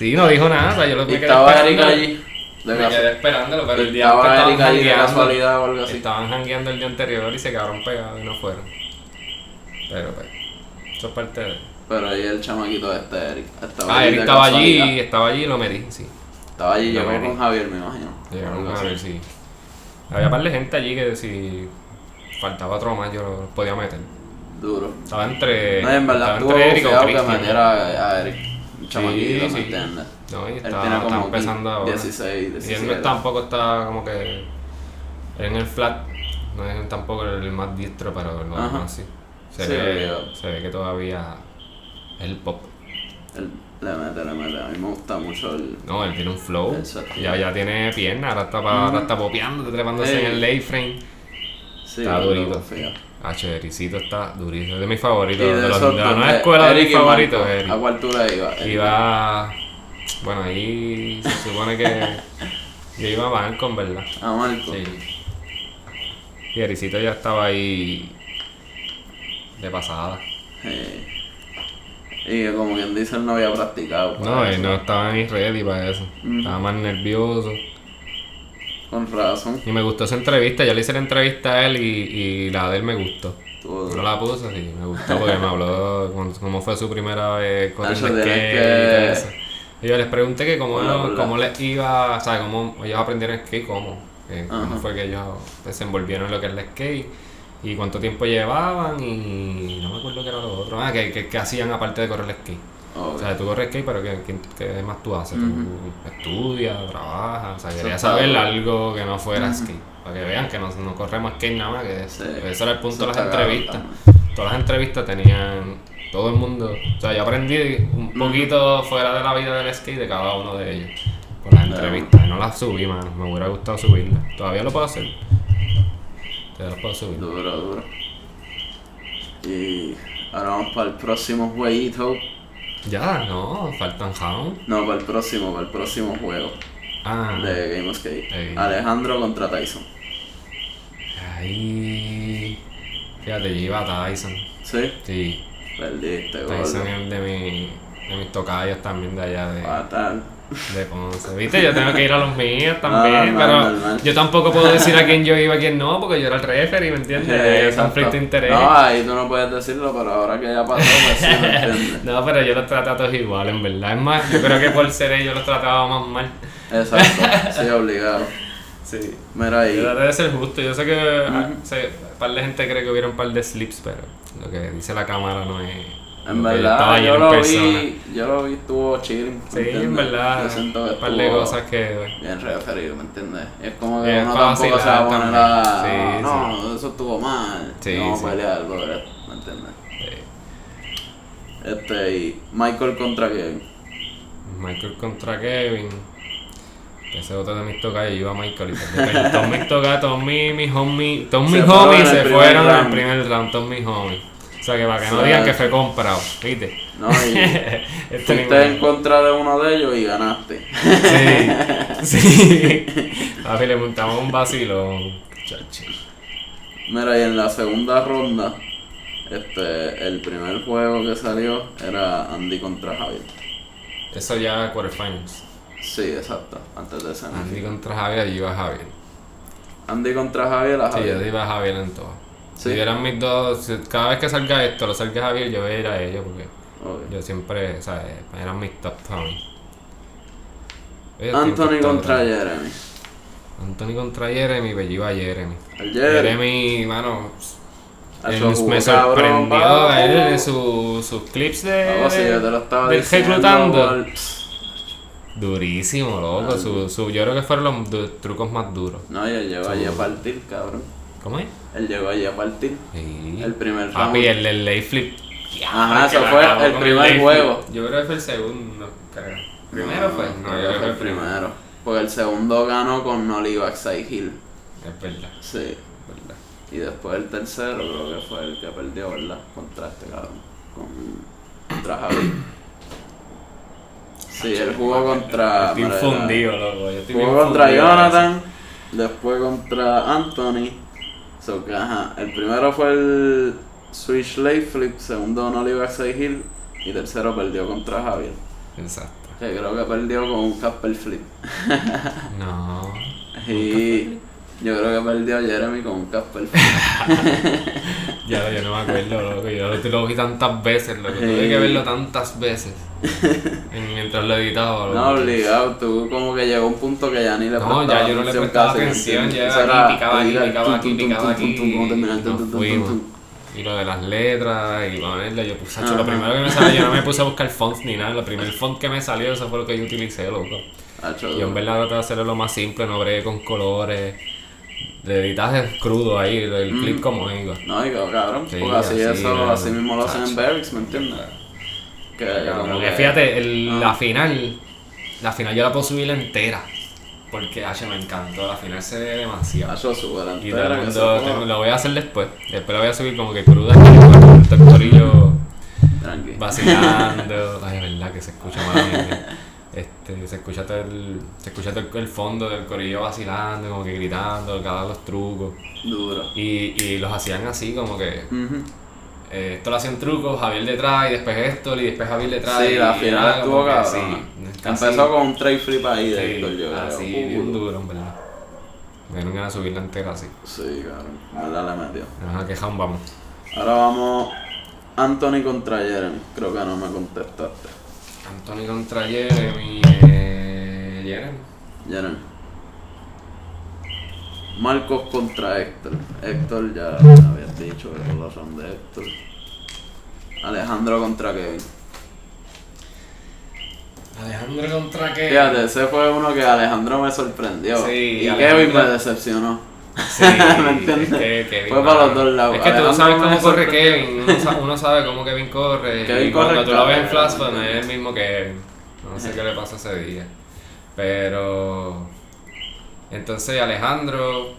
Sí, no dijo nada, yo lo Y me quedé estaba. Eric allí. De me quedé esperándolo, pero el día Estaba estaban Erika ahí de casualidad o algo así. Estaban jangueando el día anterior y se quedaron pegados y no fueron. Pero pues, eso es parte de... Pero ahí el chamaquito este, Eric. Estaba Ah, ahí Eric estaba casualidad. allí, estaba allí y lo metí, sí. Estaba allí, Lo llegó metí. con Javier, me imagino. A así. ver si... Había un par de gente allí que si faltaba otro más yo lo podía meter. Duro. Estaba entre... No, en verdad estaba entre Eric o que metiera a Eric. Un chamaquito, sí. ¿me entiendes? No, y Él tiene como empezando ahora. 16, Y él 17. no tampoco está como que en el flat, no es tampoco el más diestro, pero lo Ajá. demás sí. Se, Sí, ve, se ve que todavía es el pop. Él le mete, le mete. A mí me gusta mucho el. No, él tiene un flow. Ya, ya tiene pierna, ahora está, ahora está popeando, trepándose Ey. en el late frame. Sí, Está durito. H, Ericito está durísimo. Es de mis favoritos. De, de los- de la nueva escuela de mis favoritos, Eric. ¿A cuál tú le ibas? Iba. Bueno, ahí se supone que. Yo iba a Malcolm, ¿verdad? A Marco. Sí. Y Ericito ya estaba ahí de pasada. Sí. Y que como quien dice, él no había practicado. para No, eso. él no estaba ni ready para eso. Mm. Estaba más nervioso. Con razón. Y me gustó esa entrevista. Yo le hice la entrevista a él y, y la de él me gustó. Estuvo No la puse, sí, me gustó porque me habló con- cómo fue su primera vez corriendo Nacho, skate tienes y todo. Y yo les pregunté que cómo, hola. cómo les iba, o sea, cómo ellos aprendieron skate, cómo, que cómo fue que ellos desenvolvieron en lo que es el skate y cuánto tiempo llevaban y no me acuerdo qué era lo otro, ah, que, que, que hacían aparte de correr el skate. Obvio. O sea, tú corres skate, pero ¿qué, qué, qué más tú haces? Tú estudias, trabajas, o sea, quería saber algo que no fuera skate, para que vean que no, no corremos skate nada más, que Sí. ese era el punto de las entrevistas. también. Todas las entrevistas tenían todo el mundo, o sea, yo aprendí un poquito fuera de la vida del skate de cada uno de ellos. Por las entrevistas, no las subí, mano, me hubiera gustado subirlas. Todavía lo puedo hacer. Todavía lo puedo subir. Duro, duro. Y ahora vamos para el próximo jueguito. Ya, no, faltan Hound. No, para el próximo, para el próximo juego Ah, de Game of Skate. Ey. Alejandro contra Tyson. ahí. Fíjate, yo iba a Tyson. ¿Sí? Sí, Perdiste, Tyson gordo. es de, mi, de mis tocayos también de allá de, Fatal. De Ponce. Viste, yo tengo que ir a los míos también, Normal, pero normal. yo tampoco puedo decir a quién yo iba y a quién no, porque yo era el referee, ¿me entiendes? Sí, exacto. conflicto de interés. No, ahí tú no puedes decirlo, pero ahora que ya pasó, pues sí, ¿me entiendes? No, pero yo los trato a todos igual, en verdad. Es más, yo creo que por ser ellos los trataba más mal. Exacto, sí, obligado. Sí. Mira ahí. Traté de ser justo. Yo sé que ah, sé, un par de gente cree que hubiera un par de slips, pero lo que dice la cámara no es. En verdad, yo en lo persona. vi, yo lo vi, estuvo chilling. ¿me Sí, en entiendes? verdad. Yo siento que Un par de cosas que. bien referido, ¿me entiendes? Es como que Es uno tampoco se va a poner a... Sí, no, eso estuvo mal. Sí, Vamos sí. a pelear, brother, ¿me entiendes? Este, y Michael contra Kevin. Michael contra Kevin. Ese otro de mis tocas, yo iba a Michael y. Todos mis tocas, todos mis, homies, todos mis homies en se fueron en el primer round, todos mis homies. O sea que para que no Sí. digan que fue comprado, ¿viste? No, y Este fuiste en contra de uno de ellos y ganaste. Sí, sí. Papi, le montamos un vacilón. Chachi. Mira, y en la segunda ronda, este, el primer juego que salió era Andy contra Javier. Eso ya quarterfinals. Sí, exacto, antes de ese. Andy contra Javier, yo iba Javier. Andy contra Javier, a Sí, Javier. yo iba a Javier en todo. Sí. Si eran mis dos, cada vez que salga esto, lo salga Javier, yo voy a ir a ellos porque yo siempre, o sea, eran mis top. Ellos Anthony contra Jeremy. Anthony contra Jeremy, pues yo iba a Jeremy. Jeremy. Jeremy, mano, él me cabrón, sorprendió papo. él, su- sus clips de, si de- yo te lo estaba del diciendo. reclutando. Durísimo, loco. Su, su, yo creo que fueron los trucos más duros. No, y él llegó allí a partir, cabrón. ¿Cómo es? Él llegó allí a partir. Sí. El primer Papi, round. el, el lay flip. Ajá, eso fue el primer juego. Yo creo que fue el segundo, creo. ¿Primero fue? No, yo creo que fue el primero. Porque el segundo ganó con Nolly Backside Hill. Es verdad, Sí. es verdad. Y después el tercero creo que fue el que perdió, ¿verdad? Contra este cabrón. Con, contra Javi. Sí, él jugó contra. Estoy fundido, loco. Yo estoy Jugó contra Jonathan, después contra Anthony. So que, ajá, el primero fue el Switch Late Flip, segundo Nolly Backside Hill y tercero perdió contra Javier. Exacto. Que creo que perdió con un Casper Flip. No. Y yo creo que perdió Jeremy con un Casper. Ya, yo no me acuerdo, loco. Yo lo, lo vi tantas veces, loco. Tuve que verlo tantas veces. en- mientras lo editaba, loco. No, obligado, tú como que llegó un punto que ya ni le No, ya yo no le prestaba atención, ya aquí, picaba aquí, picaba aquí, picaba aquí. Y lo de las letras y ponerle, yo puse, lo primero que me salió, yo no me puse a buscar fonts ni nada, lo primer font que me salió, eso fue lo que yo utilicé, loco. Yo en verdad traté de hacerlo lo más simple, no bregué con colores, de editaje crudo ahí, el Mm. clip como iba. No, y cabrón, Sí, porque así, así, eso, no, así mismo lo hacen en. Barracks, ¿me entiendes? Que como que- fíjate, el- Ah. la final, la final yo la puedo subir entera, porque H me encantó, la final se ve demasiado. Hacho, súper Y todo el entera, mundo, lo voy a hacer después. Después lo voy a subir como que cruda con el corillo vacilando. Ay, es verdad que se escucha mal. Este, se escucha todo el, se escucha todo el, fondo del corillo vacilando, como que gritando, cada los trucos. Duro. Y, y los hacían así, como que eh, esto lo hacía un truco, Javier detrás y después esto y después Javier detrás. Sí, y la final estuvo cabrón. Empezó con un tray flip ahí de Héctor, yo creo. así, Uh, bien duro, en verdad. Me dieron ganas de subirla entera así. Sí, cabrón. ¿Verdad? Le metió. Ajá, que vamos. Ahora vamos Anthony contra Jeremy. Creo que no me contestaste. Anthony contra Jeremy. Eh, Jeremy. Jeremy. Marcos contra Héctor. Héctor ya habías dicho que los son de Héctor. Alejandro contra Kevin. Alejandro contra Kevin. Fíjate, ese fue uno que Alejandro me sorprendió. Sí, y Alejandro- Kevin me decepcionó. Sí, ¿Me entiendes? es que Kevin, Fue para los dos lados. Es que tú Alejandro sabes cómo corre. Kevin. Uno sa- uno sabe cómo Kevin corre. Kevin y cuando corre tú lo ves en no ¿me es el mismo que No sé qué le pasó ese día. Pero. Entonces Alejandro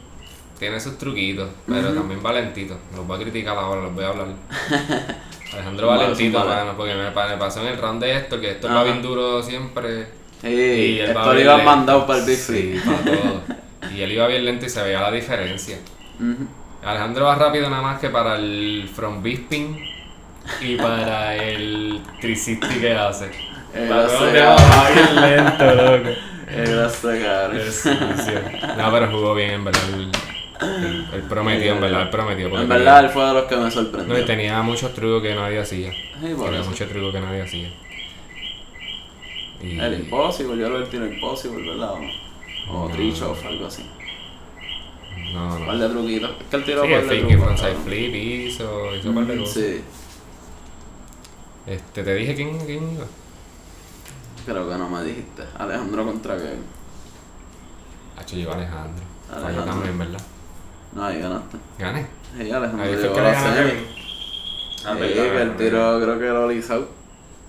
tiene sus truquitos, pero también valentito. Los voy a criticar ahora, los voy a hablar. Alejandro Vale, valentito, vale. mano, porque me, pa- me pasó en el round de Héctor, que Héctor va bien duro siempre. Sí, Y esto bien iba mandado para el Big Sí, Flip. para todo. Y él iba bien lento y se veía la diferencia. Alejandro va rápido nada más que para el from bisping y para el 360 que hace. Va bien lento, loco. Es sucio. No, pero jugó bien, en verdad. Él prometió, en verdad, él prometió. En verdad, él fue de los que me no, sorprendió. y tenía muchos trucos que nadie hacía. Tenía eso. muchos trucos que nadie hacía. Y, El Impossible, yo lo vi el tiro Impossible, ¿verdad? O, o No. Tricho o algo así. no, Un no. par de truquitos. Es que el tiro Sí, el par de fake trucos, frontside cabrón. flip hizo, hizo un par de Mm, cosas. Sí, Este, te dije quién, quién iba. creo que no me dijiste. Alejandro contra Kevin. Hacho, llegó Alejandro. Falló Alejandro. también, ¿verdad? No, ahí ganaste. Gané. Sí, Alejandro Ahí fue que le gané a. Kevin. Ah, el tiro creo que lo lisado.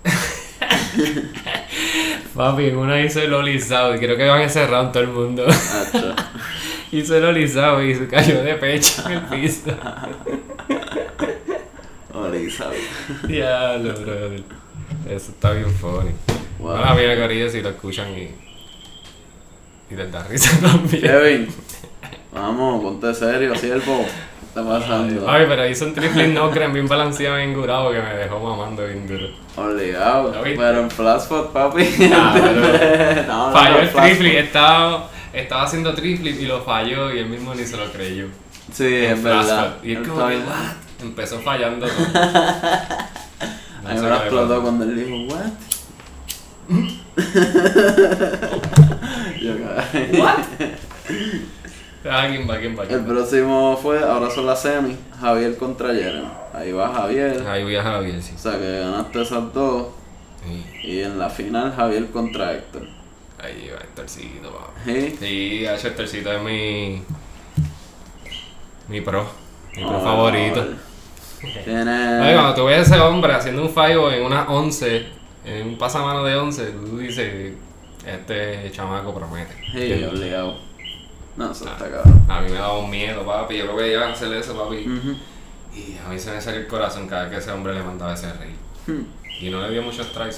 Papi, una hizo el olizado y creo que van a round todo el mundo. Hizo el olizado y se cayó de pecho en el piso. O lisado. Diablo, brother. Eso está bien funny. Wow. Ahora viene Corillo si lo escuchan y. Y les da risa también. Kevin, vamos, ponte serio, siervo. ¿Qué está pasando? Ay, pero hizo un triple no creen bien balanceado, bien curado que me dejó mamando bien duro. Obligado. Pero en Flashbot, papi. Ah, pero- no, no, Falló no, el triple, estaba, estaba haciendo triple y lo falló y él mismo ni se lo creyó. Sí, En es verdad. Y es como que, what? Empezó fallando todo. No A mí sé me qué lo le explotó cuando él dijo, ¿what? Yo. ¿What? Ah, ¿quién va? ¿Quién va? El ¿Quién va? próximo fue, ahora son las semis, Javier contra Jeremy. Ahí va Javier. Ahí voy a Javier, sí. O sea que ganaste esas dos. Sí. Y en la final Javier contra Héctor. Ahí va Héctorcito, papá. ¿Sí? Sí. Héctorcito es mi. Mi pro. Mi pro Ah, favorito. Tiene. Oye, cuando tú ves a ese hombre haciendo un fallo en una 11, en un pasamano de 11, tú dices, este chamaco promete. Sí, obligado. No, eso Ah. está cabrón. A mí me daba un miedo, papi. Yo lo veía hacer eso, papi. Y a mí se me salió el corazón cada vez que ese hombre le mandaba ese rey. Hmm. Y no le dio muchos strikes.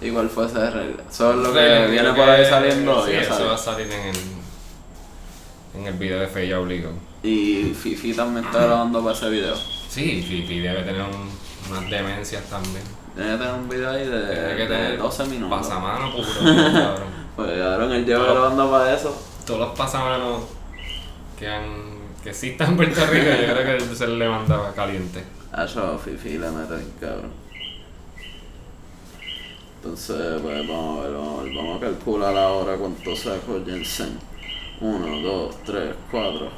Igual fue esa regla. Eso es lo que viene por ahí saliendo. Sí, eso va a salir en el, en el video de Fe ya obligado. Y Fifi también está grabando para ese video. Sí, Fifi debe tener un- unas demencias también. Que tener un video ahí de, de tener 12 minutos. Pasamano puro, cabrón. Pues cabrón, él lleva grabando para eso. Todos los pasamanos que han que existan en Puerto Rico, yo creo que se le mandaba caliente. A eso Fifi le mete bien cabrón. Entonces, pues vamos a ver, vamos a ver, vamos a calcular ahora cuánto sacó Jensen. 1, 2, 3, 4, Ya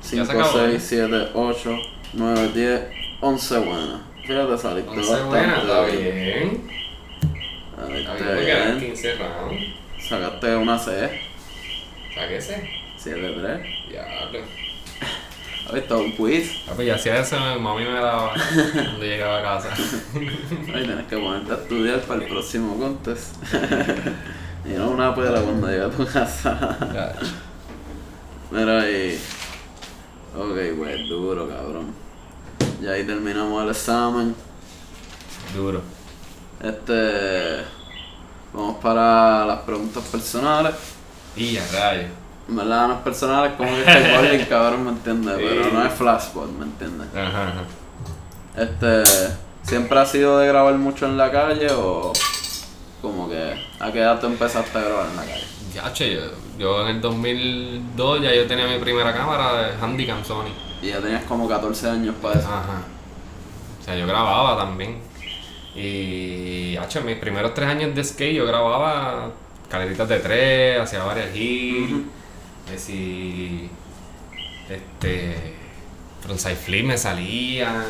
5, se acabó, 6, ¿eh? 7, 8, 9, 10, 11 buenas. Fíjate, saliste 11 bastante buenas, está bien. Saliste bien. 15 rounds. Sacaste una C, Sáquese. 7, 3. Diablo. Hoy está un quiz. Ah, pues ya hacía eso, mami me daba cuando llegaba a casa. Hoy tienes que ponerte a estudiar para el próximo contest. y no una pera cuando llegue a tu casa. Mira ahí. Ok, pues duro, cabrón. Ya ahí terminamos el examen. Duro. Este. Vamos para las preguntas personales. Y a rayos. En verdad no es personales como que estoy bowling, cabrón, ¿me entiendes? Sí. Pero no es flashbot, ¿me entiendes? Ajá, ajá. Este. ¿Siempre has sido de grabar mucho en la calle o.? Como que. ¿A qué edad tú empezaste a grabar en la calle? Ya, che, yo, yo en el 2002 ya yo tenía mi primera cámara de Handycam Sony. Y ya tenías como 14 años para eso. Ajá. O sea, yo grababa también. Y, hacho, mis primeros tres años de skate yo grababa caleritas de tres, hacía varias hits. que si, este, frontside flip me salían.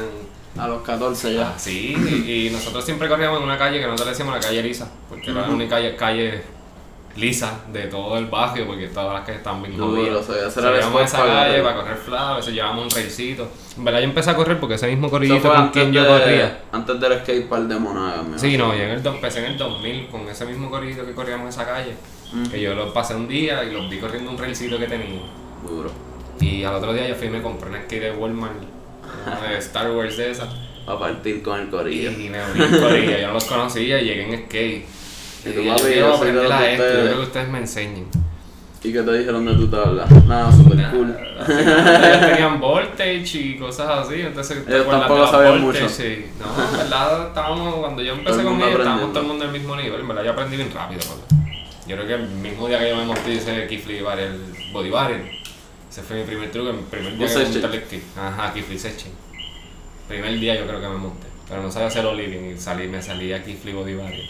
A los 14 ya. Ah, sí, y, y nosotros siempre corríamos en una calle que nosotros le decíamos la calle lisa, porque era la única calle, calle lisa de todo el barrio, porque todas las calles estaban bien Duro, jodidas. o sea, el a spot esa calle para correr flat, a veces llevábamos un railcito. En verdad yo empecé a correr porque ese mismo fue con quien yo de- corría. Antes del skatepark de Monaga, me Sí, no, yo en el, empecé en el 2000 con ese mismo corrillito que corríamos en esa calle, que yo lo pasé un día y los vi corriendo un railcito que tenía. Duro. Y al otro día yo fui y me compré una skate de Walmart, una de Star Wars de esa. Para partir con el corillo. y me uní en Corilla, yo no los conocía y llegué en skate. Tú, yo papi, quiero aprender a esto, yo quiero que ustedes me enseñen. ¿Y qué te dijeron de tu tabla? Nada, super cool. Ellos tenían voltage y cosas así, entonces ¿te Ellos tampoco sabían voltage? mucho. Sí. No, en verdad estábamos, cuando yo empecé con ellos, estábamos todo el mundo al mismo nivel, en verdad yo aprendí bien rápido. porque Yo creo que el mismo día que yo me monté ese kickflip barrier, el body barrier, ese fue mi primer truco, el primer día que me monté el kick. Ajá, kickflip setching. Primer día yo creo que me monté, pero no sabía hacerlo living y salí, me salí a kickflip body barrier.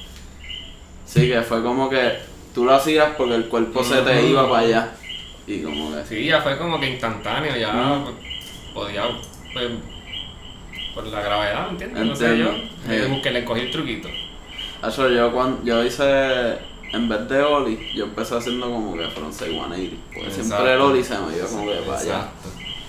Sí, que fue como que tú lo hacías porque el cuerpo se te iba para allá. Y como que. Sí, ya fue como que instantáneo, ya pues, podía, pues, por la gravedad, ¿me entiendes? No sé yo, Sí. que le cogí el truquito. Eso yo cuando yo hice en vez de Oli, yo empecé haciendo como que frontside 180. Porque siempre el Oli se me iba como que para allá. Exacto.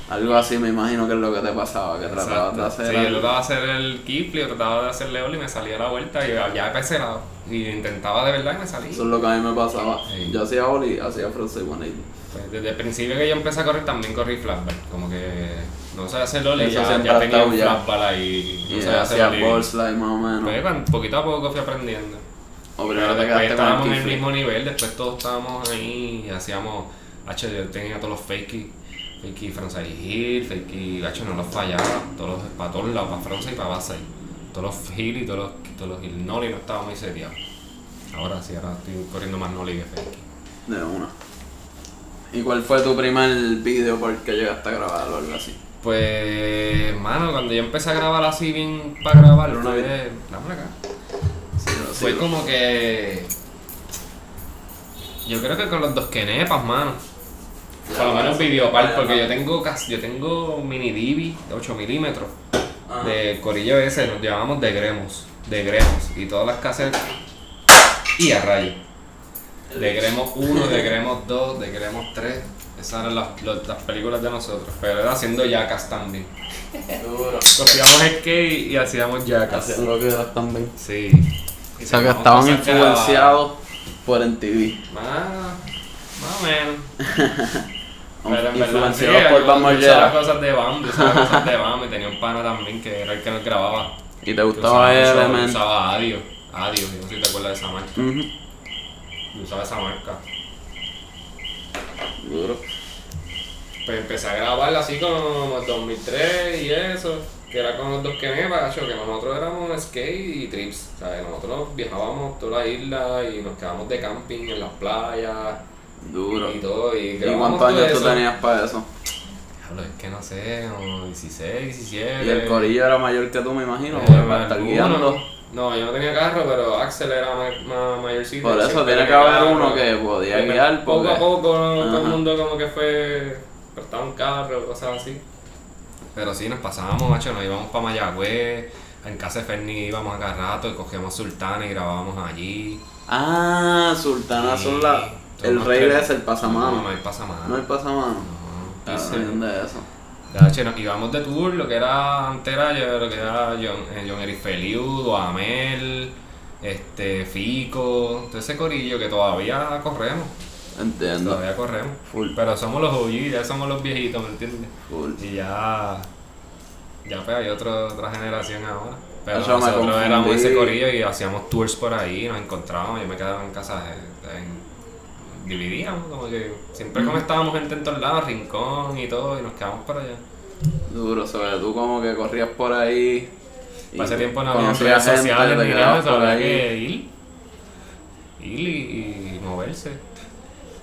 Algo así me imagino que es lo que te pasaba, que tratabas de hacer Sí, yo trataba de hacer el yo trataba de hacerle Oli y me salía la vuelta y ya lado. Y intentaba de verdad y me salía. Eso es lo que a mí me pasaba. Sí. Yo hacía Oli, hacía frontside 180. Pues, desde el principio que yo empecé a correr también corrí flatback. Como que no sabía hacer Oli, ya, ya tenía un flatback ahí. No Y sabía hacer Oli. ball slide más o menos. Pues, poquito a poco fui aprendiendo. o Pero primero te después estábamos en el mismo nivel, después todos estábamos ahí y hacíamos, H, yo tenía todos los fakey, fakey frontside heel, fakey, H, no los fallaba, todos los, para todos lados, para frontside y para base, todos los heel y todos los, todos los heel nollie no estaba muy seteados. Ahora sí, ahora estoy corriendo más nollie que fakey. De una. ¿Y cuál fue tu primer video por el que llegaste a grabar o algo así? Pues, mano, cuando yo empecé a grabar así bien para grabar, una fue, vez. dame acá. Sí, Fue como que. Yo creo que con los dos quenepas, mano. Por lo menos videopart, porque yo tengo casi, yo tengo mini Divi de 8 milímetros de corillo ese, nos llevamos de gremos, de gremos, y todas las casas y a rayo. De gremos 1, de gremos 2, de gremos 3, esas eran las, las películas de nosotros, pero era haciendo yacas también. Duro. Cogíamos skate y hacíamos yacas. Hacían lo que eras también. Sí. Y O sea que estaban influenciados por MTV. Más, más o menos. Pero en verdad, sí, por usaba Margera. cosas de BAM, usaba cosas de BAM y tenía un pana también que era el que nos grababa. Y te gustaba mucho, Element. Usaba Adio, Adio, yo no sé si te acuerdas de esa marca. Ujú. Yo usaba esa marca. Duro. Pues empecé a grabarla así como 2003 y eso. que era con los dos que me pacho, que nosotros éramos skate y trips, ¿sabes? Nosotros viajábamos toda la isla y nos quedábamos de camping en las playas Duro. y todo. ¿Y, ¿Y cuántos años tú tenías para eso? Diablo, es que no sé, como 16, 17. Y el corillo era mayor que tú, me imagino, Eh, para estar guiando. No, yo no tenía carro, pero Axel era ma- mayorcito. Por eso tiene que haber carro. uno que podía me- guiar, Poco porque- a poco todo el mundo como que fue prestaba un carro, cosas así. Pero sí, nos pasábamos, macho, nos íbamos para Mayagüez, en casa de Ferni íbamos a cada rato y cogíamos Sultana y grabábamos allí. Ah, Sultana Sí, son la... El rey es el pasamano. No, no hay pasamano. No hay pasamano. No, dice- de eso. Íbamos de tour, lo que era antes era lo que era John, eh, John Eric Feliu, Duamel, este, Fico, todo ese corillo que todavía corremos, Entiendo. todavía corremos. Full. Pero somos los OG, ya somos los viejitos, ¿me entiendes? Full. Y ya, ya pues hay otro- otra generación ahora. Pero Eso nosotros éramos ese corillo y hacíamos tours por ahí, nos encontrábamos, yo me quedaba en casa, de- en- dividíamos, como que siempre como estábamos gente en todos lados, rincón y todo, y nos quedamos por allá. Duro, sobre tú como que corrías por ahí. y Para ese tiempo no había redes sociales ni nada, había que ir. Ir y, y moverse.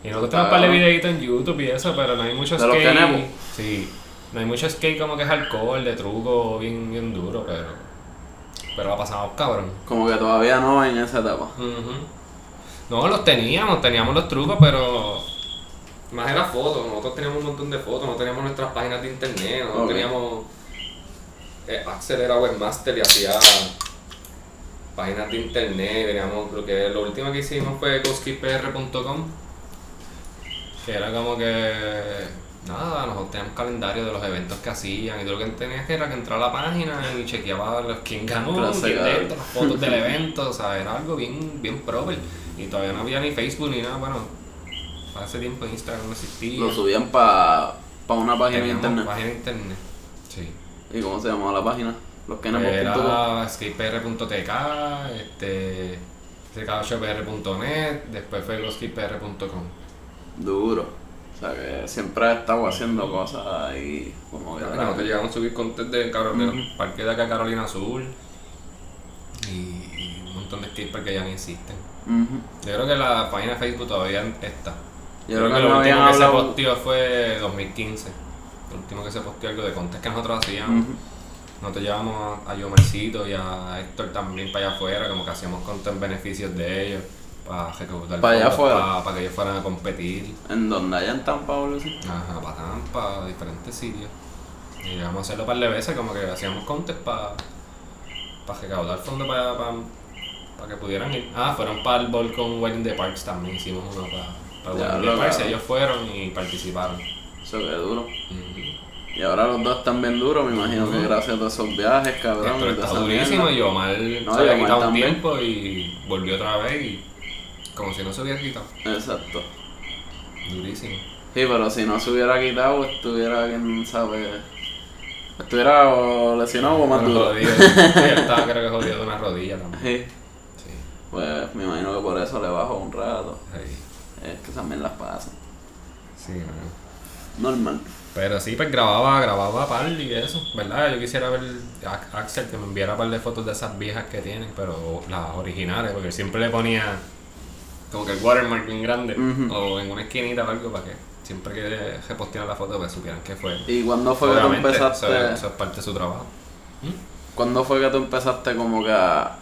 Y nosotros tenemos un par de videitos en YouTube y eso, pero no hay mucho ¿De los skate. tenemos? Sí. No hay mucho skate como que es alcohol, de truco, bien, bien duro, pero. Pero la pasamos cabrón. Como que todavía no en esa etapa. Ujú. No, los teníamos, teníamos los trucos, pero. Más era fotos, nosotros teníamos un montón de fotos, no teníamos nuestras páginas de internet, no teníamos. eh, Axel era webmaster y hacía páginas de internet, teníamos lo que lo último que hicimos fue ghostkeeper.com que era como que nada, nosotros teníamos calendario de los eventos que hacían y todo lo que tenías que era que entrar a la página y chequeaba los- quién ganó, quién dentro, las fotos del evento, o sea, era algo bien, bien proper. Y todavía no había ni Facebook ni nada, bueno, ese tiempo Instagram no existía. Lo subían para pa una página de internet. página de internet. Sí. ¿Y cómo se llamaba la página? Los que Era skatepr.tk, este, ckshopr.net, después fue loskipr.com. Duro. O sea que siempre he estado haciendo cosas ahí como que... Nosotros llegamos a subir content de Carolina, parque de acá Carolina Azul y, y un montón de skateparks que ya ni existen. Ujú. Yo creo que la página de Facebook todavía está. Yo creo que, no lo último que se posteó fue 2015. Lo último que se posteó algo de contest que nosotros hacíamos. Ujú. Nosotros llevamos a, Yomercito y a Héctor también para allá afuera, como que hacíamos content en beneficios de ellos, para recaudar ¿Para allá afuera? Para, para que ellos fueran a competir. En donde allá en Tampa o así. Ajá, para Tampa, diferentes sitios. Y llegamos a hacerlo un par de veces, como que hacíamos content para para recaudar fondos para, para, para que pudieran ir. Ah, fueron para el Volcom Wedding the Parks también, hicimos uno para, para Wedding Parks ellos fueron y participaron. Eso que duro. Y ahora los dos están bien duros, me imagino que gracias a todos esos viajes, cabrón. Pero está durísimo y Omar No, se había quitado un tiempo y volvió otra vez y como si no se hubiera quitado. Exacto. Durísimo. Sí, pero si no se hubiera quitado, estuviera, quién sabe. Estuviera o lesionado o más duro. jodido. Sí, él estaba creo que jodido de una rodilla también. Sí. Pues me imagino que por eso le bajo un rato. Sí. Es que también las pasan. Sí, mano. Normal. Pero sí, pues grababa, grababa par y eso, ¿verdad? Yo quisiera ver a Axel que me enviara par de fotos de esas viejas que tienen, pero las originales, porque siempre le ponía como que el watermark bien grande o en una esquinita o algo para que siempre que repostearan la foto pues supieran que fue. ¿Y cuándo fue que tú empezaste? eso, eso es parte de su trabajo. ¿Cuándo fue que tú empezaste como que a,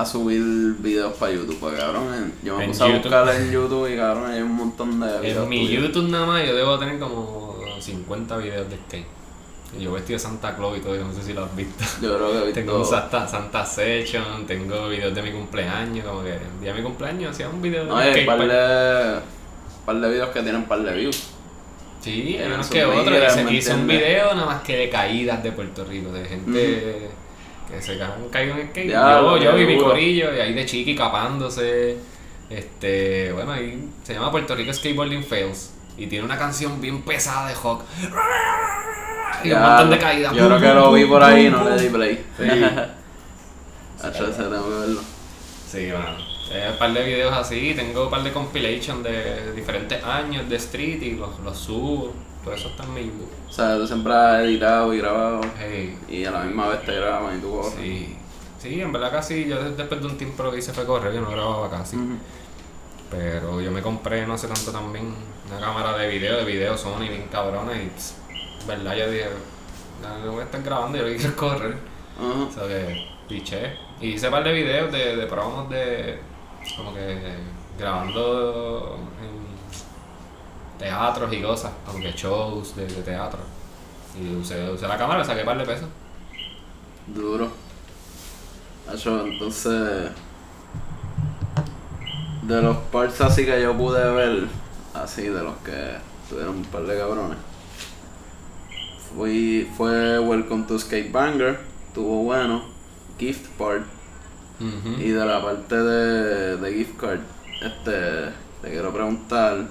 a subir videos para YouTube? Porque cabrón, en- yo me En puse a buscar en YouTube y cabrón hay un montón de videos. En mi tuyos. YouTube nada más yo debo tener como 50 videos de skate. Yo vestido de Santa Claus y todo, yo no sé si lo has visto. Yo creo que he visto. Tengo un Santa, Santa Session, tengo videos de mi cumpleaños, como que el día de mi cumpleaños hacía un video de No, hay un par de, par de videos que tienen par de views. Sí, sus que miras, Hice, ¿me hice un video nada más que de caídas de Puerto Rico, de gente que se han caído en skate. Ya, yo, yo y mi corillo, y ahí de chiqui capándose. Este, bueno, ahí se llama Puerto Rico Skateboarding Fails. Y tiene una canción bien pesada de Hawk. Y un montón de caídas. Yo creo que lo vi por ahí y no le di play. Sí. Tengo verlo. Sí, bueno. Eh, un par de videos así, tengo un par de compilation de diferentes años de street y los, los subo. Por eso está en mi YouTube. O sea, tú siempre has editado y grabado Hey, y a la misma vez te graban y tú corres. sí. Sí, en verdad casi, yo des- después de un tiempo lo que hice fue correr, yo no grababa casi. Pero yo me compré no hace tanto también una cámara de video, de video Sony bien cabrona y pss, verdad yo dije, no, voy a estar grabando, yo lo que quiero correr. Ajá. O sea que piché. Y hice un par de videos de, de promos de como que grabando en teatros y cosas, como que shows de, de teatro. Y usé, usé la cámara, saqué un par de pesos. Duro. Acho, entonces. De los parts así que yo pude ver, así de los que tuvieron un par de cabrones. Fui, fue Welcome to Skate Banger, estuvo bueno. Gift Part. Y de la parte de, de Gift Card, este, te quiero preguntar.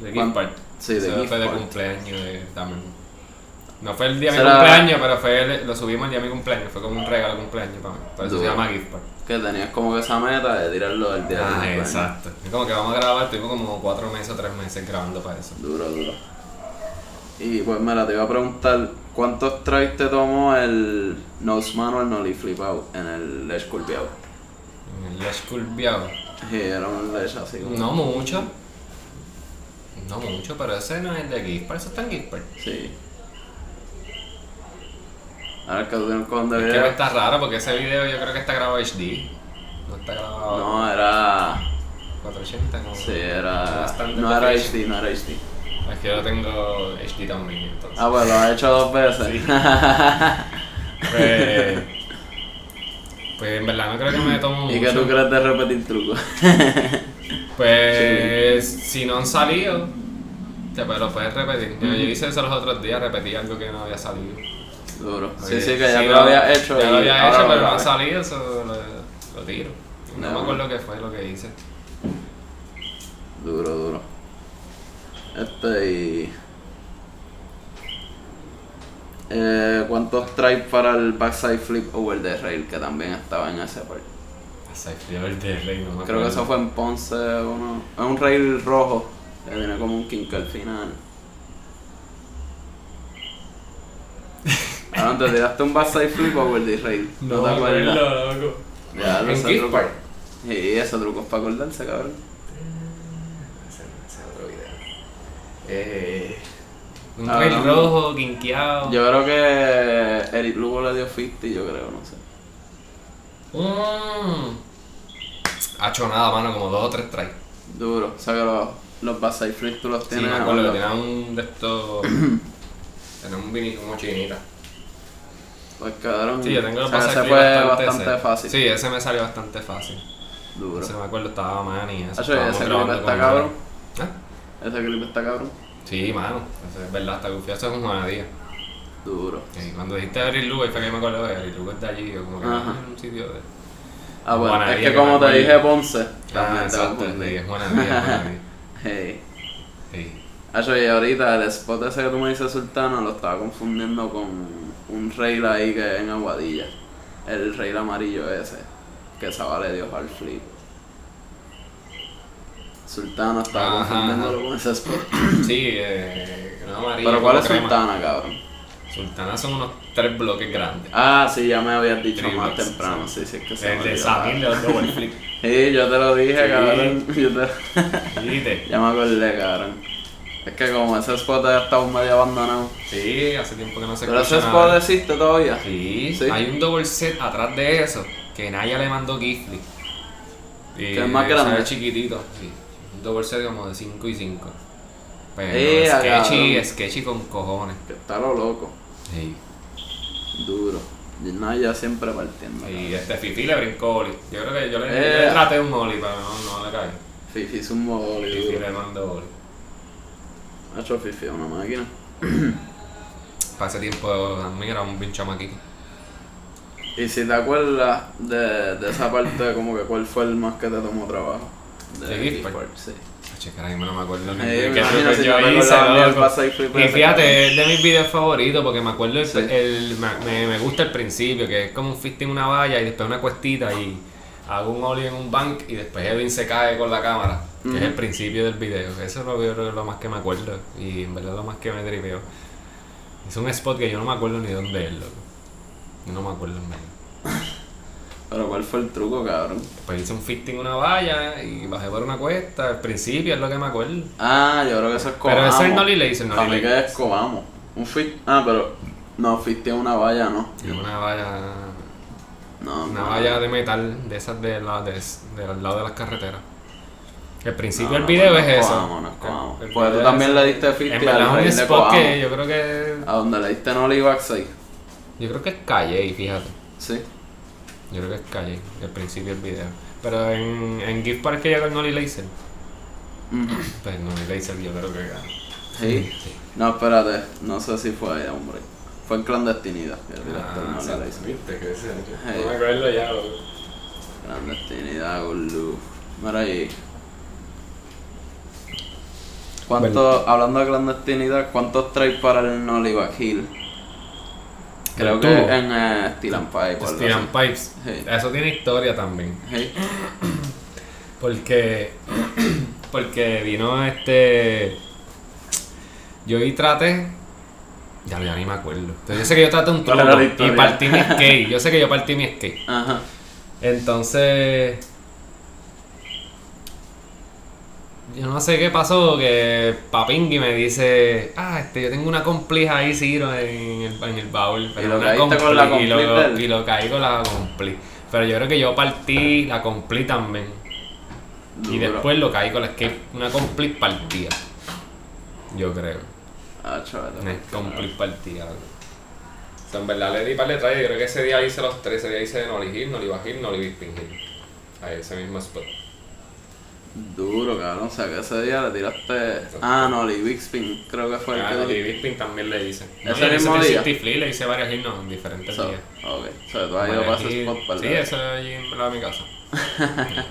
De ¿Cuán- gift card. Sí, de fue de cumpleaños de, también. No fue el día de mi cumpleaños, pero fue el- lo subimos el día de mi cumpleaños. Fue como un regalo de cumpleaños para mí. Por eso se Duro. llama gift card. Que tenías como que esa meta de tirarlo del día Ah, cumpleaños. exacto. Es como que vamos a grabar, tuvimos como cuatro meses o tres meses grabando para eso. Duro, duro. Y pues mira, te iba a preguntar, ¿cuántos tries te tomó el nose manual nollie flip out en el curveado? En el Lash. Sí, era un ledge así como... No mucho. No mucho, pero ese no es de gift card, eso está en gift card. Sí. Ahora que de Es que video. está raro porque ese video yo creo que está grabado HD. No está grabado No, era... 480, no. Sí, era... No era. HD, no era HD. Es que yo tengo HD también, entonces. Ah, pues lo has hecho dos veces. Pues, pues en verdad no creo que me tomo mucho. ¿Y qué tú crees de repetir trucos? Pues si no han salido, te lo puedes repetir. Yo, yo hice eso los otros días, repetí algo que no había salido. Duro. Sí, Oye, sí, que ya sí, lo había hecho Ya lo había hecho, lo pero no ha salido, eso lo, lo tiro. No, No. me acuerdo qué fue lo que hice. Duro, duro. Este y. Eh, ¿Cuántos tries para el backside flip over the rail? Que también estaba en ese part. Hasta el frío del de Rey, no me Creo que eso fue en Ponce o no. Es un rail rojo que tiene como un kink al final. Ahora te tiraste un backside flip over the rail. No, No te acuerdas. acuerdo, loco. Ya, En ese truco. Sí, ese truco es para acordarse, cabrón. Ese, ese otro video. Eh, un Ah, rey no. rojo, quinqueado. Yo creo que Eric Lugo le dio 50, yo creo, no sé. Mmm. Ha hecho nada, mano, como dos o tres tries. Duro. O sea que los, los backside flips tú los Sí, tienes. me acuerdo que ¿no? tenía un de estos. tenía un vinito como chinita. Pues quedaron. Sí, yo tengo o los sea, pases ese aquí fue bastante, bastante se- fácil. Sí, ese me salió bastante fácil. Duro. Ese me acuerdo, estaba man y eso. Hacho, estábamos ese clip está cabrón. ¿Ah? Ese clip está cabrón. Sí, mano. Ese es verdad, está confiado, es un jugadía. Duro. Y cuando dijiste Eric Lugo, ahí fue que me acuerdo de Eric Lugo es de allí, yo como que Ajá. ah, es un sitio de. Ah, bueno, es que como te dije Ponce, Ah, también te exacto, es día. Hey. Sí. Hacho, y ahorita el spot ese que tú me dices Sultana lo estaba confundiendo con un rail ahí que en Aguadilla. El rail amarillo ese. Que esa vale Dios al flip. Sultana estaba Ajá, confundiéndolo ajá. con ese spot. Sí, eh, una amarilla. Pero ¿cuál es crema. Sultana, cabrón? Sultana son unos tres bloques grandes. Ah, sí, ya me habías dicho Three más blocks, temprano, sí. sí, es que se me El de. Samir de los double flip. Sí, yo te lo dije, Sí. cabrón. Yo te... ¿Viste? ya me acordé, cabrón. Es que como ese spot ya está un medio abandonado. Sí, hace tiempo que no se Pero ese escucha spot nada. existe todavía. Sí, Sí. hay un double set atrás de eso que Naya le mandó Gifly. Y Que es más grande. chiquitito, sí. Un double set como de 5 y 5. Pero Eh, sketchy, cabrón. sketchy con cojones. Que está lo loco. Sí. Duro. Y Naya siempre partiendo. Y este Fifi le brincó Oli. Yo creo que yo le, Eh. le traté un Oli, pero no, no le caí. Fifi es un mogol Fifi duro. le mandó Oli. Ha hecho Fifi una máquina. Para ese tiempo también era un bien chamaquito. Y si te acuerdas de, de esa parte, como que cuál fue el más que te tomó trabajo. De Gift Card. Card, sí. Che, caray, no me acuerdo Eh, me yo no hice, del loco. paso y fíjate, es de mis videos favoritos porque me acuerdo el, Sí. el- me, me- me gusta el principio, que es como un fist en una valla y después una cuestita y hago un ollie en un bank y después Edwin se cae con la cámara. que es el principio del video. Eso es lo, yo que lo más que me acuerdo y en verdad lo más que me tripeó. Es un spot que yo no me acuerdo ni dónde es, loco. Yo no me acuerdo en verdad. Pero ¿cuál fue el truco, cabrón? Pues hice un fisting en una valla y bajé por una cuesta. Al principio es lo que me acuerdo. Ah, yo creo que eso es Pero cobamos. ese es Nolly Laser, Para Nolly mí que es cobamos. Un fit... Ah, pero... No, fit en una valla, no. Es una valla. No, Una no. valla de metal de esas de la, de, del lado de las carreteras. El principio No, del no, video no es es eso. No Coamo. El- el Pues tú también le diste 50 En verdad al es un de spot que yo creo que. A donde le diste Nolly Backside. Yo creo que es Calle, fíjate. Sí. Yo creo que es Calle, el principio del video. Pero en, en Gift Park que llega el Nolly Laser. Ujú. Pues Nolly Laser yo creo que gana. Sí. No, espérate. No sé si fue ahí, hombre. Fue en clandestinidad. el Ah, Nolly Laser. viste que ese. Hey. No me acuerdo ya. Clandestinidad, Gulu. Mira ahí. ¿Cuánto, hablando de clandestinidad, cuántos traes para el Nolly Hill? Creo ¿El que tubo? en eh, Steel and Pipe. Steel and. Pipes. Sí. Eso tiene historia también. Porque. Porque vino este. Yo y traté. Ya, ya ni me acuerdo. Entonces, yo sé que yo traté un ¿Cuál truco y partí mi skate. Yo sé que yo partí mi skate. Ajá. Entonces. Yo no sé qué pasó, que Papingui me dice, ah, este, yo tengo una complija ahí, Ciro, en el, en el baúl. Y lo con la compli- y lo, y lo caí con la compli. Pero yo creo que yo partí la compli también. Y después lo caí con la skate, una complete partida. Yo creo. Ah, chaval. Una complete partida. O sea, en verdad le di par de tries, yo creo que ese día hice los tres, ese día hice Nolly Hill, Nolly Bajil, Nolly Bisping Hill. Ahí ese mismo spot. Duro, cabrón. O sea, que ese día le tiraste. Ah, Nolly Big Spin. Creo que fue el Ah, que dijiste. Bisping también le hice. ¿Ese No, mismo ese día? 360 Flea le hice varias himnos en diferentes So, días. ok. O sea, tú has ido para ese spot para Sí, eso allí en la de mi casa.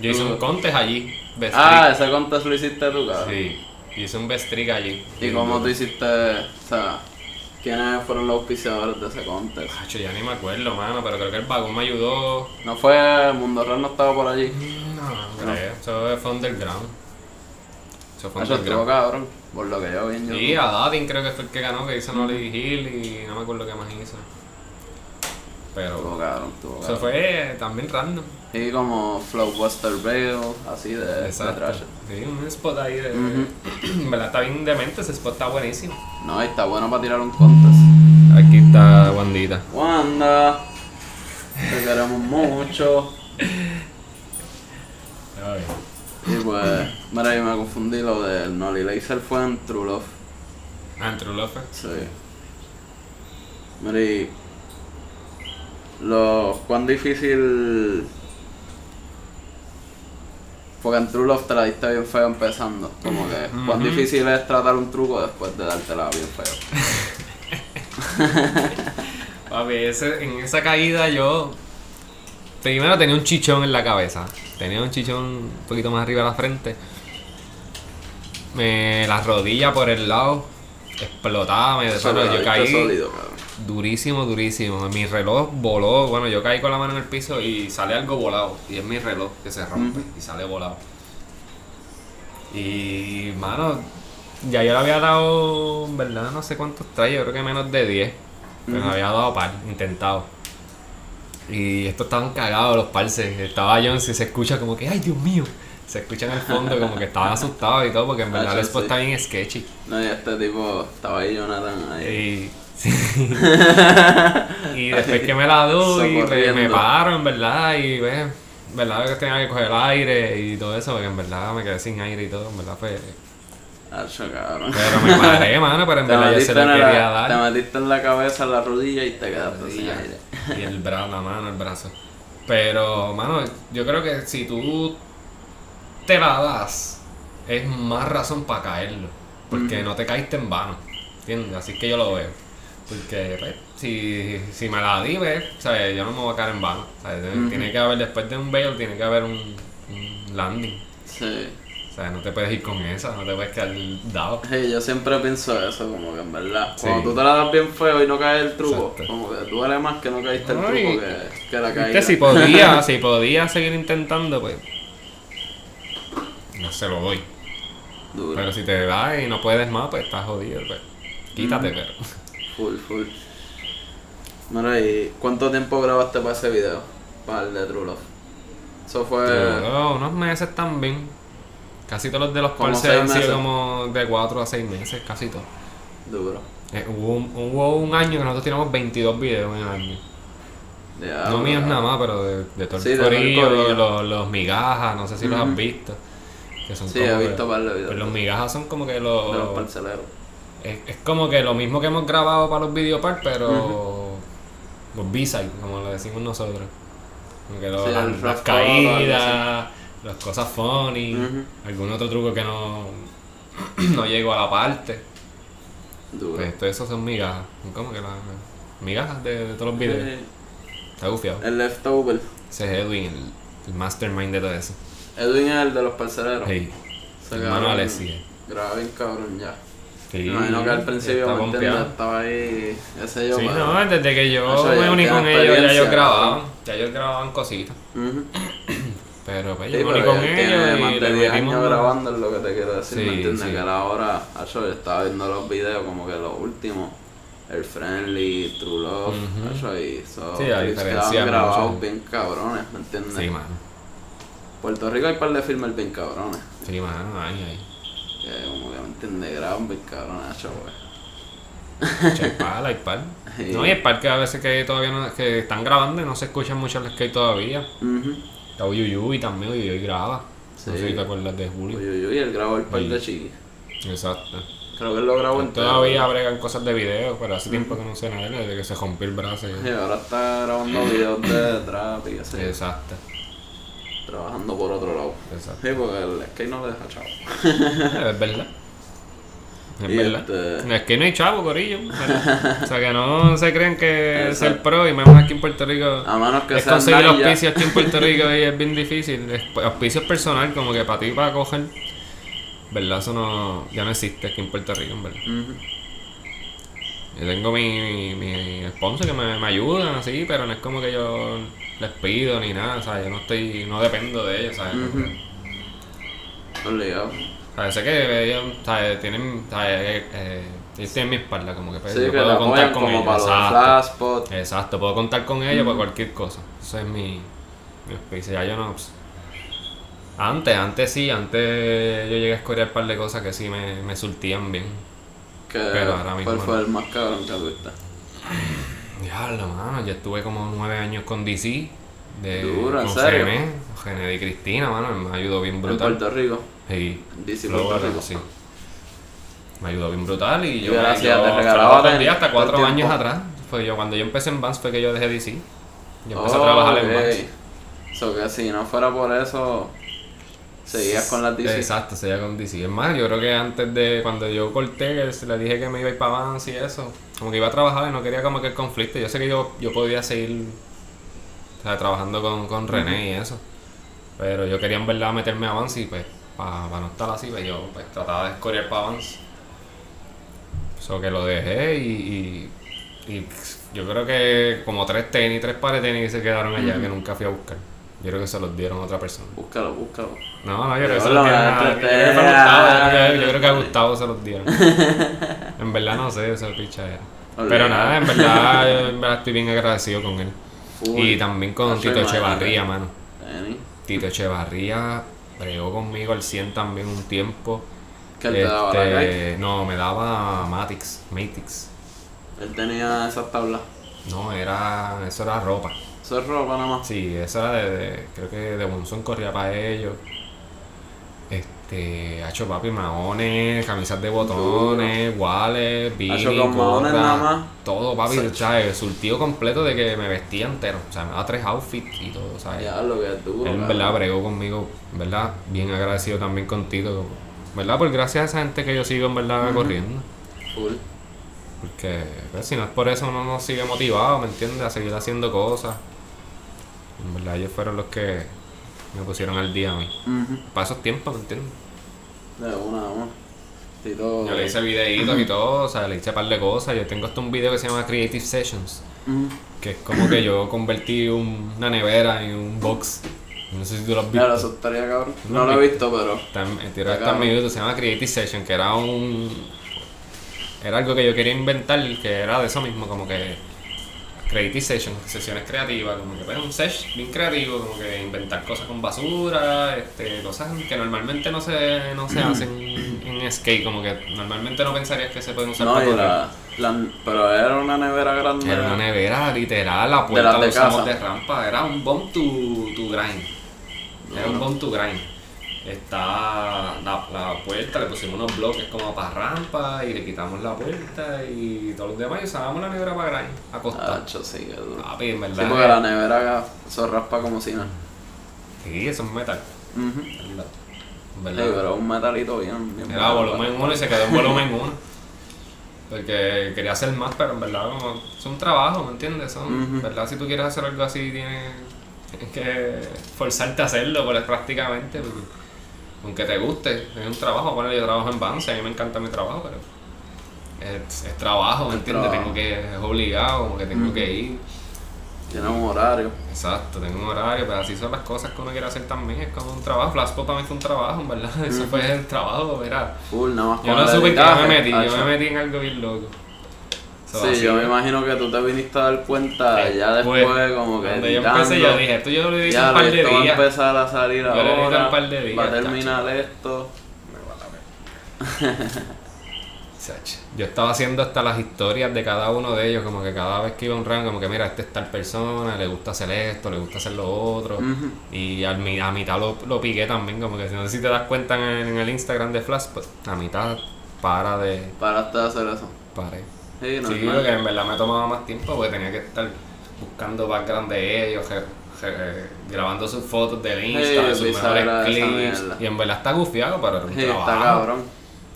Yo hice un contest allí, best Ah, ese contest lo hiciste tú, cabrón. Sí, hice un best trick allí. ¿Y cómo tú hiciste, o sea, quiénes fueron los auspiciadores de ese contest? Hacho, ya ni me acuerdo, mano, pero creo que el vagón me ayudó. ¿No fue Mundo Real no estaba por allí? No, no creo. Eso fue underground. Eso fue Eso estuvo underground. cabrón, por lo que yo vi en a Dadin creo que fue el que ganó, que hizo Nolly Hill y no me acuerdo qué más hizo. Estuvo Pero cabrón, estuvo eso cabrón. fue también random. Y como Flowbuster Bale, así de, Exacto. Sí, un spot ahí de. Ujú. En verdad está bien demente, ese spot está buenísimo. No, y está bueno para tirar un contest. Aquí está Wandita. Wanda, te queremos mucho. Y pues, mira, yo me confundí, lo del Nolly Laser fue en True Love. Ah, en True Love. Sí. Mira, y lo, cuán difícil... Porque en True Love te la diste bien feo empezando. Como que, cuán difícil es tratar un truco después de dártela bien feo. Papi, ese, en esa caída yo. Primero tenía un chichón en la cabeza. Tenía un chichón un poquito más arriba de la frente. Me, la rodilla por el lado explotaba. Me, la yo caí sólido. Durísimo, durísimo. Mi reloj voló. Bueno, yo caí con la mano en el piso y sale algo volado. Y es mi reloj que se rompe y sale volado. Y, mano, ya yo le había dado, en verdad, no sé cuántos trae, yo creo que menos de 10. Pero me había dado par, intentado. Y estos estaban cagados los parces. Estaba Jones y se escucha como que, ay Dios mío. Se escucha en el fondo como que estaban asustados y todo, porque en verdad el spot sí. está bien sketchy. No, y este tipo, estaba ahí Jonathan ahí. Y. y después que me la doy, me, Socorriendo. me paro, en verdad, y ves, en verdad que tenía que coger el aire y todo eso, porque en verdad me quedé sin aire y todo, en verdad fue... Cabrón. Pero me paré, mano, pero en Te verdad yo se lo quería la, te dar. metiste en la cabeza, en la rodilla y te quedaste sin aire. Y el brazo, la mano, el brazo. Pero, mano, yo creo que si tú te la das, es más razón para caerlo. Porque no te caíste en vano. ¿Entiendes? Así que yo lo veo. Porque, pues, si, si me la di, pues, ¿sabes? yo no me voy a caer en vano. ¿sabes? Ujú. Tiene que haber, después de un bail, tiene que haber un, un landing. Sí. O sea, no te puedes ir con esa, no te puedes quedar dado. Sí, yo siempre pienso eso, como que en verdad. Sí. Cuando tú te la das bien feo y no cae el truco, Exacto. como que duele más que no caíste el truco y- que, que la caída. si podía, si podía seguir intentando, pues. No se lo doy. Duro. Pero si te da y no puedes más, pues estás jodido. Pues. Quítate, pero. Full, full. Mira, ¿y cuánto tiempo grabaste para ese video? Para el de True Love. Eso fue. Unos meses también. Casi todos los de los seis han sido como de 4 a 6 meses, casi todos. Duro. Eh, hubo, un, hubo un año que nosotros tiramos 22 videos en el año. Ya, no míos nada más, pero de, de todo el Sí, de corillo, corillo. los, los migajas, no sé si los has visto. Que son Sí, como he que- visto par de videos. pues los migajas son como que de los los... parceleros. Es, es como que lo mismo que hemos grabado para los videopart, pero los B-side, como lo decimos nosotros. Como que lo- Sí, las, caídas, las cosas funny, algún otro truco que no, no llegó a la parte. Duro. Pues todo eso son migajas. Como que las migajas de, de todos los videos. Eh, Está gufiado. El leftover. Ese es Edwin, el, el mastermind de todo eso. Edwin es el de los parceleros. Hey, Se hermano cabrón, Alessi. Graba bien cabrón ya. Sí, imagino que al principio. Estaba ahí, ese yo. Sí, pero- no, desde que yo me uní con ellos, ya ellos grababan. Ya ellos grababan cositas. Ujú. Pero pues Sí, yo me uní con ellos más de le 10 metimos años grabando es lo que te quiero decir, Sí, ¿me entiendes? Que a la hora, acho, yo estaba viendo los videos como que los últimos, el Friendly, True Love, Ujú. acho, y esos Sí, quedaban grabados bien cabrones, ¿me entiendes? Sí, mano. Puerto Rico hay par de filmes bien cabrones, Sí, mano, ahí, ahí. Que como que, ¿me entiendes? Graban bien cabrones, acho, pues. Hay par, hay par. Sí. No, y hay par que a veces que todavía no, que están grabando y no se escuchan mucho el skate todavía. Ujú. Está Uyuyuy también, Uyuyuy graba. No Sí. sé si te acuerdas de Julio. Uy, él grabó el par Sí. de chiqui. Exacto. Creo que él lo grabó entero. Todavía bregan cosas de video, pero hace tiempo que no sé nada desde que se rompió el brazo. y- Y ahora está grabando videos de trap y yo, Exacto, trabajando por otro lado. exacto. Sí, porque el skate no le deja chavo. Es verdad. Es Y verdad. este- Es que no hay chavo, corillo. o sea, que no se creen que Exacto. ser pro y menos aquí en Puerto Rico. A menos que es conseguir auspicios aquí en Puerto Rico y es bien difícil. Es- Auspicios personal, como que para ti, para coger. ¿Verdad? Eso no, ya no existe aquí en Puerto Rico, en verdad. Yo tengo mi, mi, mi sponsor que me, me ayudan así, pero no es como que yo les pido ni nada, o sea, yo no estoy, no dependo de ellos, ¿sabes? Sea, sé que ellos, ¿sabes? Tienen, ¿sabes? Eh, eh, ellos tienen mi espalda, como que pues, Sí, yo que puedo contar con como ellos. para los Exacto. Exacto, puedo contar con ellos para cualquier cosa. Eso es mi, mi auspicio. Ya yo no. pues, antes, antes sí, antes yo llegué a escoger un par de cosas que sí me, me surtían bien. Que Pero ahora mismo ¿Cuál no. fue el más cabrón que tuviste? Diablo, mano, yo estuve como nueve años con DC. De, Duro, ¿en serio? Gené, y Cristina, mano, me ayudó bien En brutal. Puerto Rico. Sí, DC Puerto Rico. sí. Me ayudó bien brutal y yo, gracias, yo te regalaba tenis hasta cuatro años atrás. Fue yo, cuando yo empecé en Vans fue que yo dejé DC. Yo empecé Oh, a trabajar en Vans. So que si no fuera por eso, seguías con las DC. Exacto, seguía con DC. Es más, yo creo que antes de cuando yo corté, le dije que me iba a ir para Vans y eso, como que iba a trabajar y no quería como que el conflicto. Yo sé que yo, yo podía seguir o sea, trabajando con, con René y eso. Pero yo quería en verdad meterme a Vans y pues para no estar así, pues yo pues, trataba de escoger para Vans. So que lo dejé y, y, y yo creo que como tres tenis, tres pares de tenis se quedaron allá que nunca fui a buscar. Yo creo que se los dieron a otra persona. Búscalo, búscalo. No, no, yo creo que se lo los dieron a yo creo que a Gustavo, se los dieron. En verdad no sé, esa pichadera. Pero nada, en verdad, yo en verdad estoy bien agradecido con él. Y también con Tito. Echevarría, mano. Tito Echevarría bregó conmigo al 100 también un tiempo. Que él te daba la. Este, no, me daba Matix, Matix. Él tenía esas tablas. No, era, eso era ropa. Eso es ropa nada más. Sí, eso era de, de- creo que de Monzón corría para ellos. Este, hacho papi, maones, camisas de botones, guales, Hacho, con maones nada más. todo papi, Sacho. ¿sabes? Surtido completo de que me vestía entero. O sea, me daba tres outfits y todo, ¿sabes? Ya, lo que. Él en verdad bregó conmigo, ¿verdad? Bien agradecido también contigo, ¿verdad? Por gracias a esa gente que yo sigo en verdad corriendo. Full. Porque pues, si no es por eso uno no sigue motivado, ¿me entiendes? A seguir haciendo cosas. En verdad ellos fueron los que me pusieron al día a mí. Ujú. Para esos tiempos, ¿me entiendes? De una, una. Tito. Yo le hice videitos y todo, o sea, le hice un par de cosas. Yo tengo hasta un video que se llama Creative Sessions, que es como que yo convertí un- una nevera en un box No sé si tú lo has visto. eso estaría cabrón. ¿No No lo he visto, pero. Está en mi. YouTube, se llama Creative Session, que era un. Era algo que yo quería inventar, que era de eso mismo, como que. Creative Session, sesiones creativas, como que un sesh bien creativo, como que inventar cosas con basura, este, cosas que normalmente no se, no se hacen en skate, como que normalmente no pensarías que se pueden usar No, para la, la- Pero era una nevera grande. Era una nevera literal, la puerta las la de usamos casa. de rampa, era un bomb to, to grind. Era un bomb to grind. Está la, la puerta, le pusimos unos bloques como para rampa y le quitamos la puerta y todos los demás y usábamos la nevera para grind, acostada. Hacho, sí, que duro. Papi, en Sí, verdad. porque la nevera eso raspa como si nada. Sí, eso es metal. En verdad. Sí, verdad. pero un metalito bien. bien Era volumen 1 y se quedó en volumen 1. Porque quería hacer más, pero en verdad como, es un trabajo, ¿me entiendes? Son, verdad si tú quieres hacer algo así tienes, tienes que forzarte a hacerlo pues, prácticamente. porque aunque te guste, es un trabajo. Bueno, yo trabajo en Banza, a mí me encanta mi trabajo, pero es, es trabajo, ¿me Es entiendes? Tengo que, es obligado, como que tengo que ir. Tiene un horario. Exacto, tengo un horario, pero así son las cosas que uno quiere hacer también. Es como un trabajo. Flashpop para mí fue un trabajo, en verdad. Eso fue el trabajo. Full, nada más Yo no supe que yo me metí, yo me metí en algo bien loco. So, Sí, así yo me imagino que tú te viniste a dar cuenta ya después, como que. Cuando yo empecé, yo dije, esto yo lo hice ya un par de esto va a días. empezar a salir Yo ahora. un par de días, va a chacho. terminar esto. Chacho, Yo estaba haciendo hasta las historias de cada uno de ellos, como que cada vez que iba a un rango, como que mira, este es tal persona, le gusta hacer esto, le gusta hacer lo otro. Y al, a mitad lo, lo piqué también, como que si no sé si te das cuenta en, en el Instagram de Flash, pues a mitad para de. Paraste de hacer eso. Paré. Sí, Sí, normal. porque en verdad me tomaba más tiempo porque tenía que estar buscando background de ellos, je- je- eh, grabando sus fotos del Insta, de sus mejores clips. Y en verdad está gufiado, pero era un Sí, trabajo. está cabrón.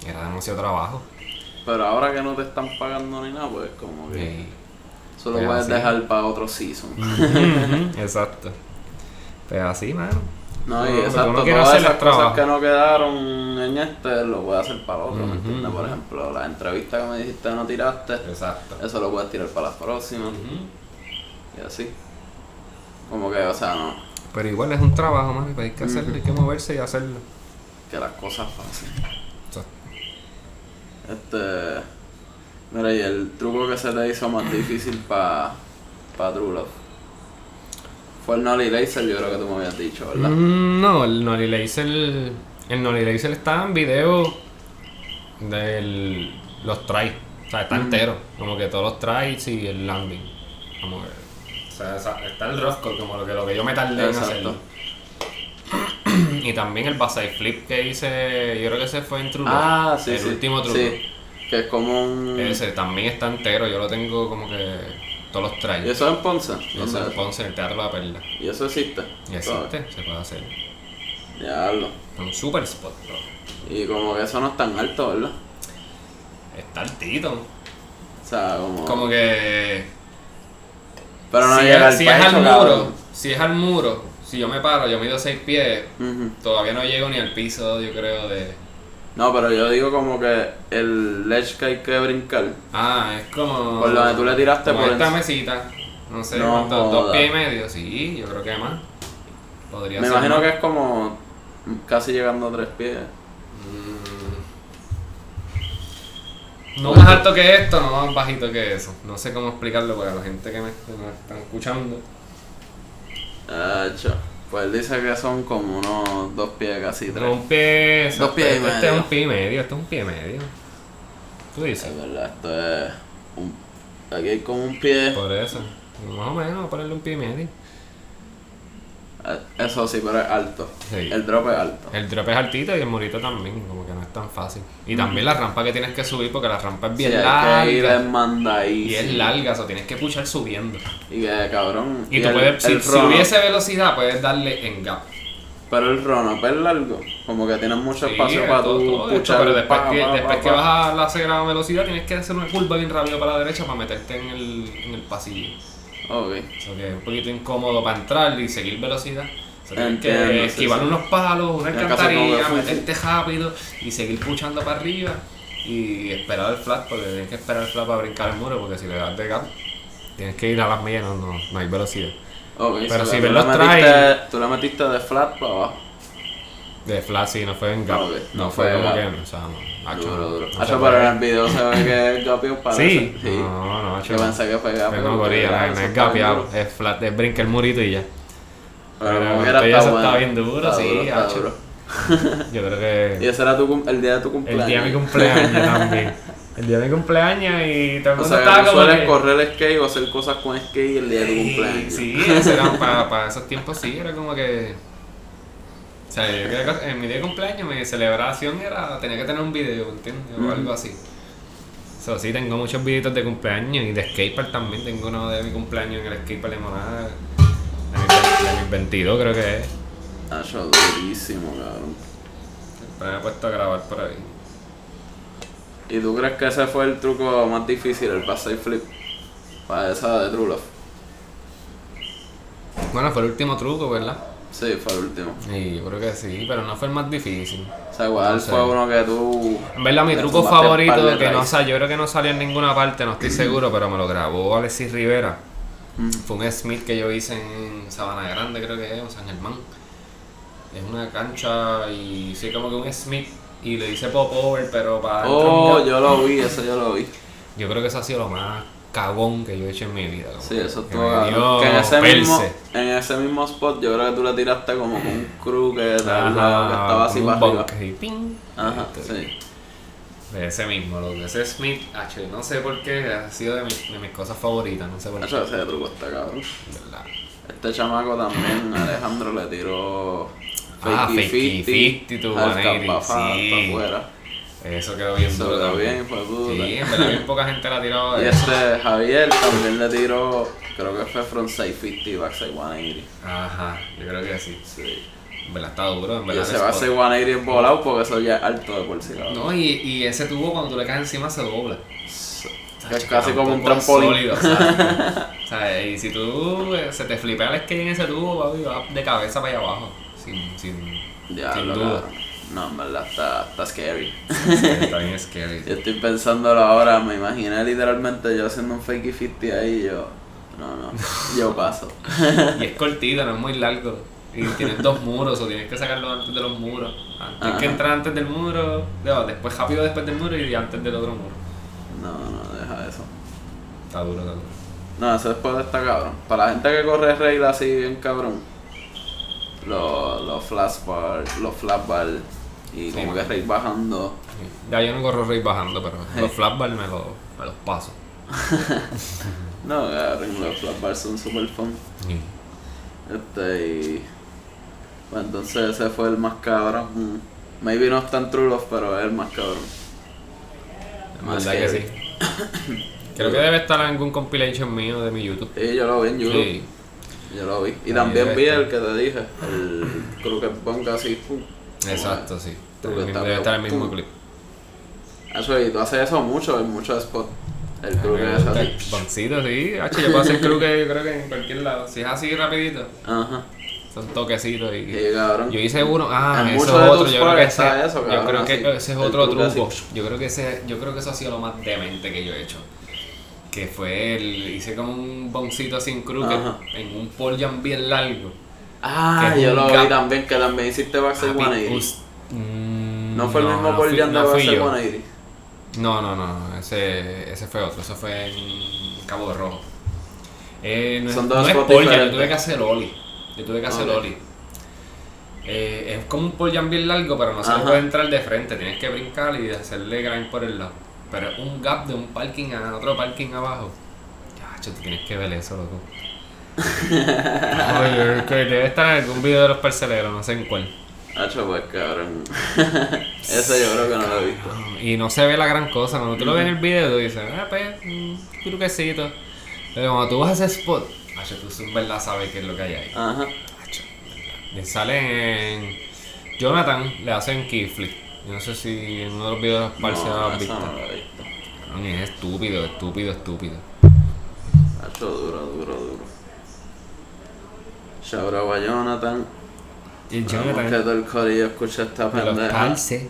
Era demasiado trabajo. Pero ahora que no te están pagando ni nada, pues como que. Sí. Solo Es puedes así. dejar para otro season. Exacto. Pero así, mano. No, y exacto, todas hacer esas cosas que no quedaron en este lo puedes hacer para otro, ¿me entiendes? Por ejemplo, la entrevista que me dijiste no tiraste, Exacto. eso lo puedes tirar para las próximas y así. Como que, o sea, no, Pero igual es un trabajo, mano, y hay que hacerlo, hay que moverse y hacerlo. que las cosas fáciles. Exacto. Este. Mira, y el truco que se le hizo más difícil para pa True Love fue el Nolly Laser, yo creo que tú me habías dicho, ¿verdad? Mm, No, el Nolly Laser. El Nolly Laser está en video de los tries. O sea, está entero. Como que todos los tries y el landing. Como que. O sea, está el rough core, como lo que, lo que yo me tardé en Exacto. hacerlo. Y también el Basai Flip que hice, yo creo que ese fue en True Love. Ah, sí, El sí. último True Sí, que es como un. Ese también está entero, yo lo tengo como que todos los ¿Y tries. eso es en Ponce? Y ¿Dónde eso en es? Ponce, en el Teatro La Perla. ¿Y eso existe? Y existe, se puede hacer. Diablo. Es un super spot, bro. Y como que eso no es tan alto, ¿verdad? Está altito. O sea, como. Como que. Pero no si llega es, al si es al muro, si es al muro, si yo me paro, yo mido 6 pies, todavía no llego ni al piso, yo creo, de. No, pero yo digo como que el ledge que hay que brincar. Ah, es como. Por donde tú le tiraste como por esta mesita. No sé, No ¿cuánto? ¿Dos pies y medio? Sí, yo creo que más. Podría Me ser. imagino más. que es como casi llegando a tres pies. Mm. No más alto que esto, no más bajito que eso. No sé cómo explicarlo para la gente que me, me están escuchando. Hacho. Pues él dice que son como unos dos pies casi tres. Un pie. Dos pies y este, este medio. es un pie y medio, este es un pie y medio. Tú dices. Es verdad, esto es. Un... Aquí hay como un pie. Por eso. Más o menos, ponerle un pie y medio. Eh, Eso sí, pero es alto. Sí. El drop es alto. El drop es altito y el murito también, como que no es tan fácil. Y también la rampa que tienes que subir, porque la rampa es bien Sí, hay que ir larga. Y es larga, o sea, tienes que puchar subiendo. Y que cabrón. Y, tú el- puedes, si, el si hubiese velocidad, puedes darle en gap. Pero el run-up es largo. Como que tienes mucho Sí, espacio para todo- tú todo esto, pero después, pa, que, pa, después pa, que vas a la acelerada velocidad, tienes que hacer una curva bien rápido para la derecha para meterte en el, en el pasillo. Ok. Que es un poquito incómodo para entrar y seguir velocidad. O sea, tienes Entiendo, que esquivar sí. unos palos, una alcantarilla, meterte rápido y seguir puchando para arriba y esperar el flat, porque tienes que esperar el flat para brincar el muro, porque si le das de gap, tienes que ir a las millas, no, no, no hay velocidad. Ok, Pero so si ves los trailers- tú la metiste de flat para abajo. De Flash sí, no fue en Gap. No, no fue fue como que, o sea, no. Hacho, Duro, duro. no Hacho, pero en el video se ve que es gapio parece. Sí. Sí. No, no, hacho. Yo pensé que fue. Pero no, gorilla, no, es gapeado. Es flat, es brinca el murito y ya. Pero Pero tuyo está bueno. está bien duro, Está sí, duro, hacho. duro. Yo creo Y que ese era tu, el día de tu cumpleaños. el día de mi cumpleaños también. El día de mi cumpleaños y todo el O mundo sea, que estaba tú como sueles que... correr skate o hacer cosas con skate el día de tu Sí, cumpleaños. Sí, eso era para, para esos tiempos sí, era como que... O sea, yo creo que en mi día de cumpleaños mi celebración era... Tenía que tener un video, ¿entiendes? O algo así. So, sí, tengo muchos videitos de cumpleaños y de skatepark también. Tengo uno de mi cumpleaños en el skatepark de Monada. De de mis 22 creo que es. Hacho, durísimo, cabrón. Pero me he puesto a grabar por ahí. ¿Y tú crees que ese fue el truco más difícil, el backside flip? Para esa de True Love. Bueno, fue el último truco, ¿verdad? Sí, fue el último. Sí, yo creo que sí, pero no fue el más difícil. O sea, igual No sé. fue uno que tú. En verdad, mi truco favorito, de que no raíces. sa- yo creo que no salió en ninguna parte, no estoy seguro, pero me lo grabó Alexis Rivera. Mm. Fue un Smith que yo hice en Sabana Grande, creo que es, o San Germán. Es una cancha y sí, como que un Smith y le hice pop over, pero para Oh, yo lo vi, eso yo lo vi. Yo creo que eso ha sido lo más cagón que yo he hecho en mi vida. Sí, eso que cabrón. dio Que en ese, mismo, en ese mismo spot yo creo que tú le tiraste como con un crew que, Ajá, lado, que estaba así para arriba. así, ping. Ajá, Este, sí. De ese mismo, lo de ese Smith, H, no sé por qué, ha sido de, mis- de mis cosas favoritas, no sé por qué. Eso ese truco está cabrón. ¿verdad? Este chamaco también, Alejandro, le tiró Ah, fakey fakey 50, 50 to al 180, capa, pa- sí. pa' afuera. Eso quedó bien Eso duro quedó bien, fue puta. Sí, en verdad bien poca gente la tiró Y este Javier también le tiró, creo que fue from 650 backside 180. Ajá, yo creo que sí. Sí. En verdad está duro, en Y verdad. ese el spot. backside 180 es volado porque eso ya es alto de por sí, cabrón. No, y, y ese tubo cuando tú le caes encima se dobla. Es casi como un trampolín. Sólido, sea, y si tú eh, se te flipea el skate en ese tubo, papi, va de cabeza para allá abajo. Sin, sin, Ya, sin duda. No, en verdad está, está scary. Está bien scary. Yo estoy pensándolo ahora, me imaginé literalmente yo haciendo un fakey 50 ahí y yo. No, no, yo paso. Y es cortito, no es muy largo. Y tienes dos muros, o tienes que sacarlo antes de los muros. Tienes que entrar antes del muro, no, después rápido después del muro y antes del otro muro. No, no, deja eso. Está duro, está duro. No, ese después está cabrón. Para la gente que corre rail así bien cabrón, los, los flash bar, los flat bar y como que rail bajando. Ya yo no corro race bajando, pero los flashballs me, los me los paso. No, cabrón, los flat bars son super fun. Este y. Pues entonces ese fue el más cabrón. Maybe no es tan true love, pero es el más cabrón. Más que sí. Creo que debe estar en algún compilation mío de mi YouTube. Sí, yo lo vi en YouTube. Sí. Yo lo vi. Y Ahí también vi estar. el que te dije, el Crooked Bunk así. Exacto, sí. Debe que estar el mismo clip. Eso, y tú haces eso mucho, en muchos spots. El Crooked es así. Boncito, sí. Yo puedo hacer crooked yo creo que en cualquier lado. Si es así rapidito, Ajá. son toquecitos y... Sí, cabrón. Yo hice uno, ah, En eso es otro, yo creo que ese, eso, yo creo que así. ese es otro truco así. Yo creo que ese, yo creo que eso ha sido lo más demente que yo he hecho. Que fue el, hice como un boncito crooked Ajá. en un pole bien largo. Ah, yo lo gap. vi también, que también hiciste Backside Papi, 180. us- mm, No fue el mismo no por Jan de no Backside yo. 180. No, no, no, ese, ese fue otro, ese fue en Cabo de Rojo. Eh, no, es- Son dos no es pole jump, yo tuve que hacer Oli. Yo tuve que hacer Ok. Oli. Eh, es como un jump bien largo, pero no se le puede entrar de frente, tienes que brincar y hacerle grind por el lado. Pero es un gap de un parking a otro parking abajo. Chacho, tú tienes que ver eso, loco. Oye, que debe estar en algún video de los parceleros, no sé en cuál. Hacho, pues cabrón. Ese yo creo que no lo he visto. Y no se ve la gran cosa. Cuando tú lo ves en el video, tú dices, ah, pues, un truquecito. Pero cuando tú vas a ese spot, macho, tú en verdad sabes qué es lo que hay ahí. Ajá. Macho, le sale en. Jonathan le hacen kickflip. Yo no sé si en uno de los videos de los No, has eso visto. no lo he visto. Cabrón, Es estúpido, estúpido, estúpido. Hacho, duro, duro, duro. Shout out a Jonathan. Y Esperamos que Jonathan todo el corillo escuche esta de los pendeja. parces.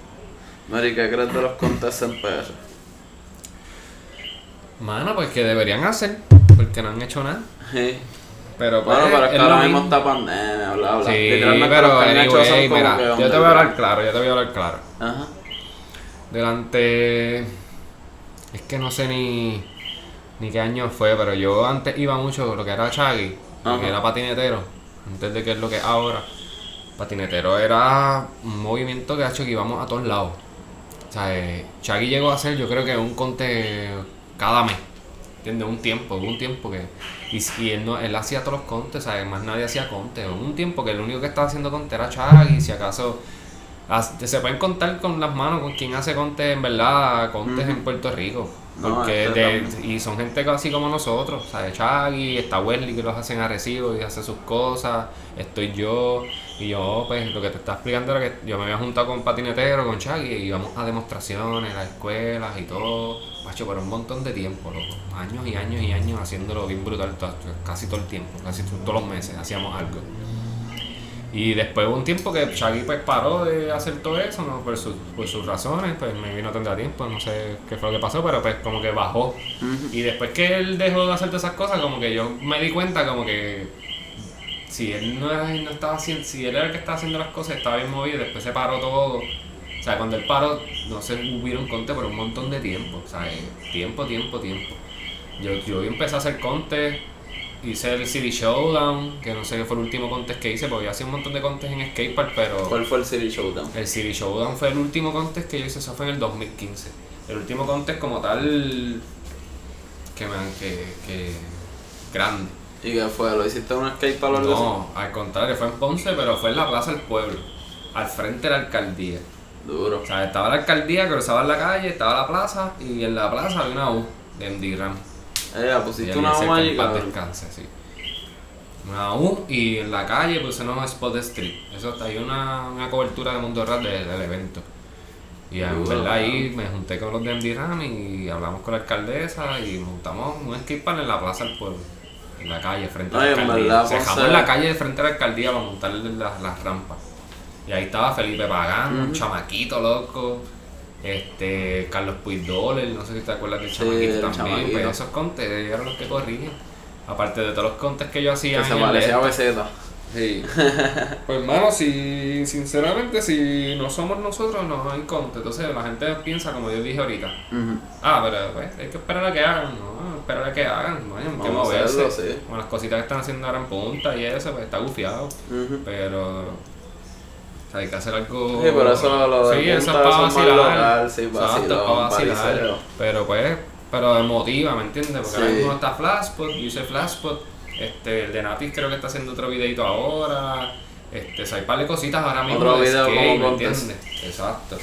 Mari, ¿qué crees de los contests en PR? Mano, pues que deberían hacer, porque no han hecho nada. Sí. Pero pues, Bueno, pero es que ahora mismo está pandemia, bla, bla. Sí, Literalmente pero los que han hecho son anyway, como mira, que yo te voy a hablar claro, yo te voy a hablar claro. Ajá. Delante. Es que no sé ni. Ni qué año fue, pero yo antes iba mucho lo que era Chaggy, lo que era patinetero, antes de que es lo que es ahora. Patinetero era un movimiento que ha hecho que íbamos a todos lados. O sea, eh, Chaggy llegó a hacer, yo creo que un conte cada mes. ¿Entiendes? Un tiempo, un tiempo que. Y, y él, no, él hacía todos los contes, ¿sabes? Más nadie hacía contes. Un tiempo que el único que estaba haciendo conte era Chaggy, si acaso. As- Se pueden contar con las manos con quien hace contes en verdad, contes en Puerto Rico. Porque de- y son gente así como nosotros, ¿sabes? Chaggy, está Wesley que los hacen a recibo y hace sus cosas, estoy yo, y yo, pues lo que te estaba explicando era que yo me había juntado con patinetero, con Chaggy, y íbamos a demostraciones, a escuelas y todo, macho, por un montón de tiempo, loco. años y años y años haciéndolo bien brutal, casi todo el tiempo, casi to- todos los meses hacíamos algo. Y después hubo un tiempo que Shaggy pues paró de hacer todo eso, ¿no? Por, sus- por sus razones, pues me no tendrá tiempo, no sé qué fue lo que pasó, pero pues como que bajó. Y después que él dejó de hacer todas esas cosas, como que yo me di cuenta como que si él no, era, no estaba haciendo, si él era el que estaba haciendo las cosas, estaba bien movido, después se paró todo. O sea, cuando él paró, no se hubieron conte por un montón de tiempo. O sea, eh, tiempo, tiempo, tiempo. Yo, yo empecé a hacer contes, hice el City Showdown, que no sé qué fue el último contest que hice, porque yo hacía un montón de contes en Skatepark, pero... ¿Cuál fue el City Showdown? El City Showdown fue el último contest que yo hice, eso fue en el 2015. El último contest como tal que me que, que grande. ¿Y qué fue? ¿Lo hiciste en un skate para o algo No, al contrario, fue en Ponce, pero fue en la Plaza del Pueblo, al frente de la alcaldía. Duro. O sea, estaba la alcaldía, cruzaba la calle, estaba la plaza y en la plaza había una U de MD Ram. Eh, Y pusiste una que allí, cabrón. descanse, sí. Una U y en la calle puse unos spot street. Eso hay una, una cobertura de Mundo Rap de- del evento. Y en verdad ahí me junté con los de Ram y hablamos con la alcaldesa y montamos un skatepark en la plaza del pueblo. En la calle, frente a No, la alcaldía. verdad, Se dejamos en la calle frente a la alcaldía para montarle las, las rampas. Y ahí estaba Felipe Pagán, un Ujú. chamaquito loco. Este, Carlos Puigdoler, no sé si te acuerdas del Sí, chamaquito también, pero esos contes ellos eran los que corrían. Aparte de todos los contes que yo hacía Que se parecía a. Sí. pues hermano, si sinceramente si no somos nosotros no hay contes. Entonces la gente piensa como yo dije ahorita. Ah, pero pues, hay que esperar a que hagan, no, esperar a que hagan, no hay que moverse. hacerlo, sí. Las cositas que están haciendo ahora en punta y eso, pues está gufiado. Pero o sea, hay que hacer algo. Sí, pero eso lo de Sí, eso es para vacilar. local, sí, Exacto, vacilón, para vacilar. Pero pues, pero motiva, ¿me entiendes? Porque ahora Sí. mismo está Flashpot, yo hice Flashpot. Este, el de Natis creo que está haciendo otro videito ahora. Este, o sea, hay par de cositas ahora mismo. Otro de video skate, como ¿me entiendes? Exacto.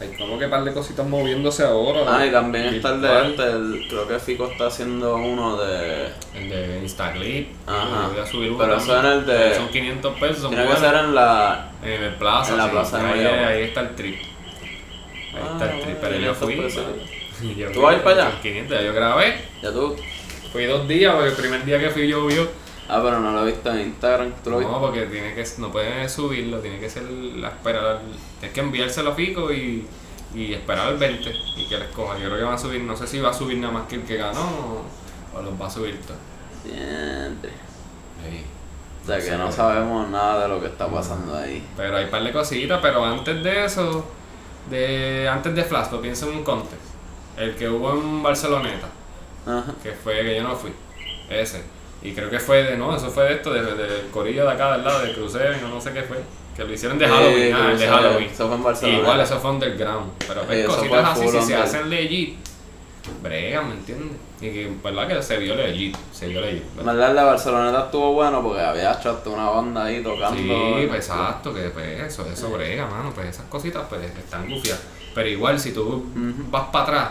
Hay como que un par de cositas moviéndose ahora. Ah, y también está el de este, el- creo que Fico está haciendo uno de... El de Instaclip. Ajá. Voy a subir uno Pero también. eso en el de- Son 500 pesos. son Tiene que ser en la... En el plaza. en la sí. plaza de ahí, ahí está el trip. Ahí Ah, está el trip. Pero yo 500 fui. pesos. yo ¿Tú vas a ir para allá? con 500, yo grabé. Ya tú... Fui dos días, porque el primer día que fui llovió. Ah, pero no lo he visto en Instagram. ¿Tú lo? No, porque tiene que, no puedes subirlo, tiene que ser la esperar. Tienes que enviárselo a Fico y, y esperar al 20 y que les coja. Yo creo que van a subir, no sé si va a subir nada más que el que ganó o, o los va a subir todos. Siempre. Sí. O sea que Sí. no sabemos nada de lo que está pasando ahí. Pero hay un par de cositas, pero antes de eso, de antes de Flash, pienso en un contest. El que hubo en Barceloneta, Ajá. que fue que yo no fui. Ese. Y creo que fue de, no, eso fue de esto, del de, del corillo de acá del lado, de crucero, no sé qué fue. Que lo hicieron de Halloween, Sí, ah, el de Halloween. Eso fue en Barcelona. Igual eso fue underground. Pero eso cositas así, si se hacen legit, bregan, ¿me entiendes? Y que, verdad que se vio legit, se vio legit. ¿verdad? el de Barcelona estuvo bueno porque había hecho hasta una banda ahí tocando. Sí, pues exacto, que pues eso, eso brega, mano, pues esas cositas pues están gufias. Pero igual si tú vas para atrás,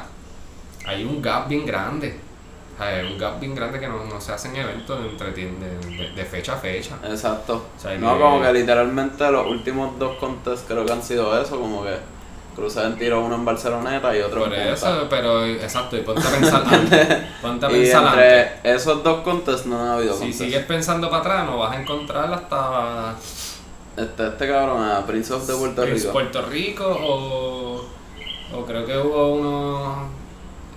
hay un gap bien grande. Hay un gap bien grande que no, no se hacen eventos de, de, de- fecha a fecha. Exacto. O sea, no, que- como que literalmente los últimos dos contests creo que han sido eso, como que Cruzar tiró uno en Barceloneta y otro Por en Punta. eso, pero exacto, y ponte a pensar antes. Ponte a Y pensar entre antes. esos dos contests no ha habido Si contests. sigues pensando para atrás, no vas a encontrar hasta Este, este cabrón, a Prince of de Puerto Prince Rico. Puerto Rico o, o creo que hubo uno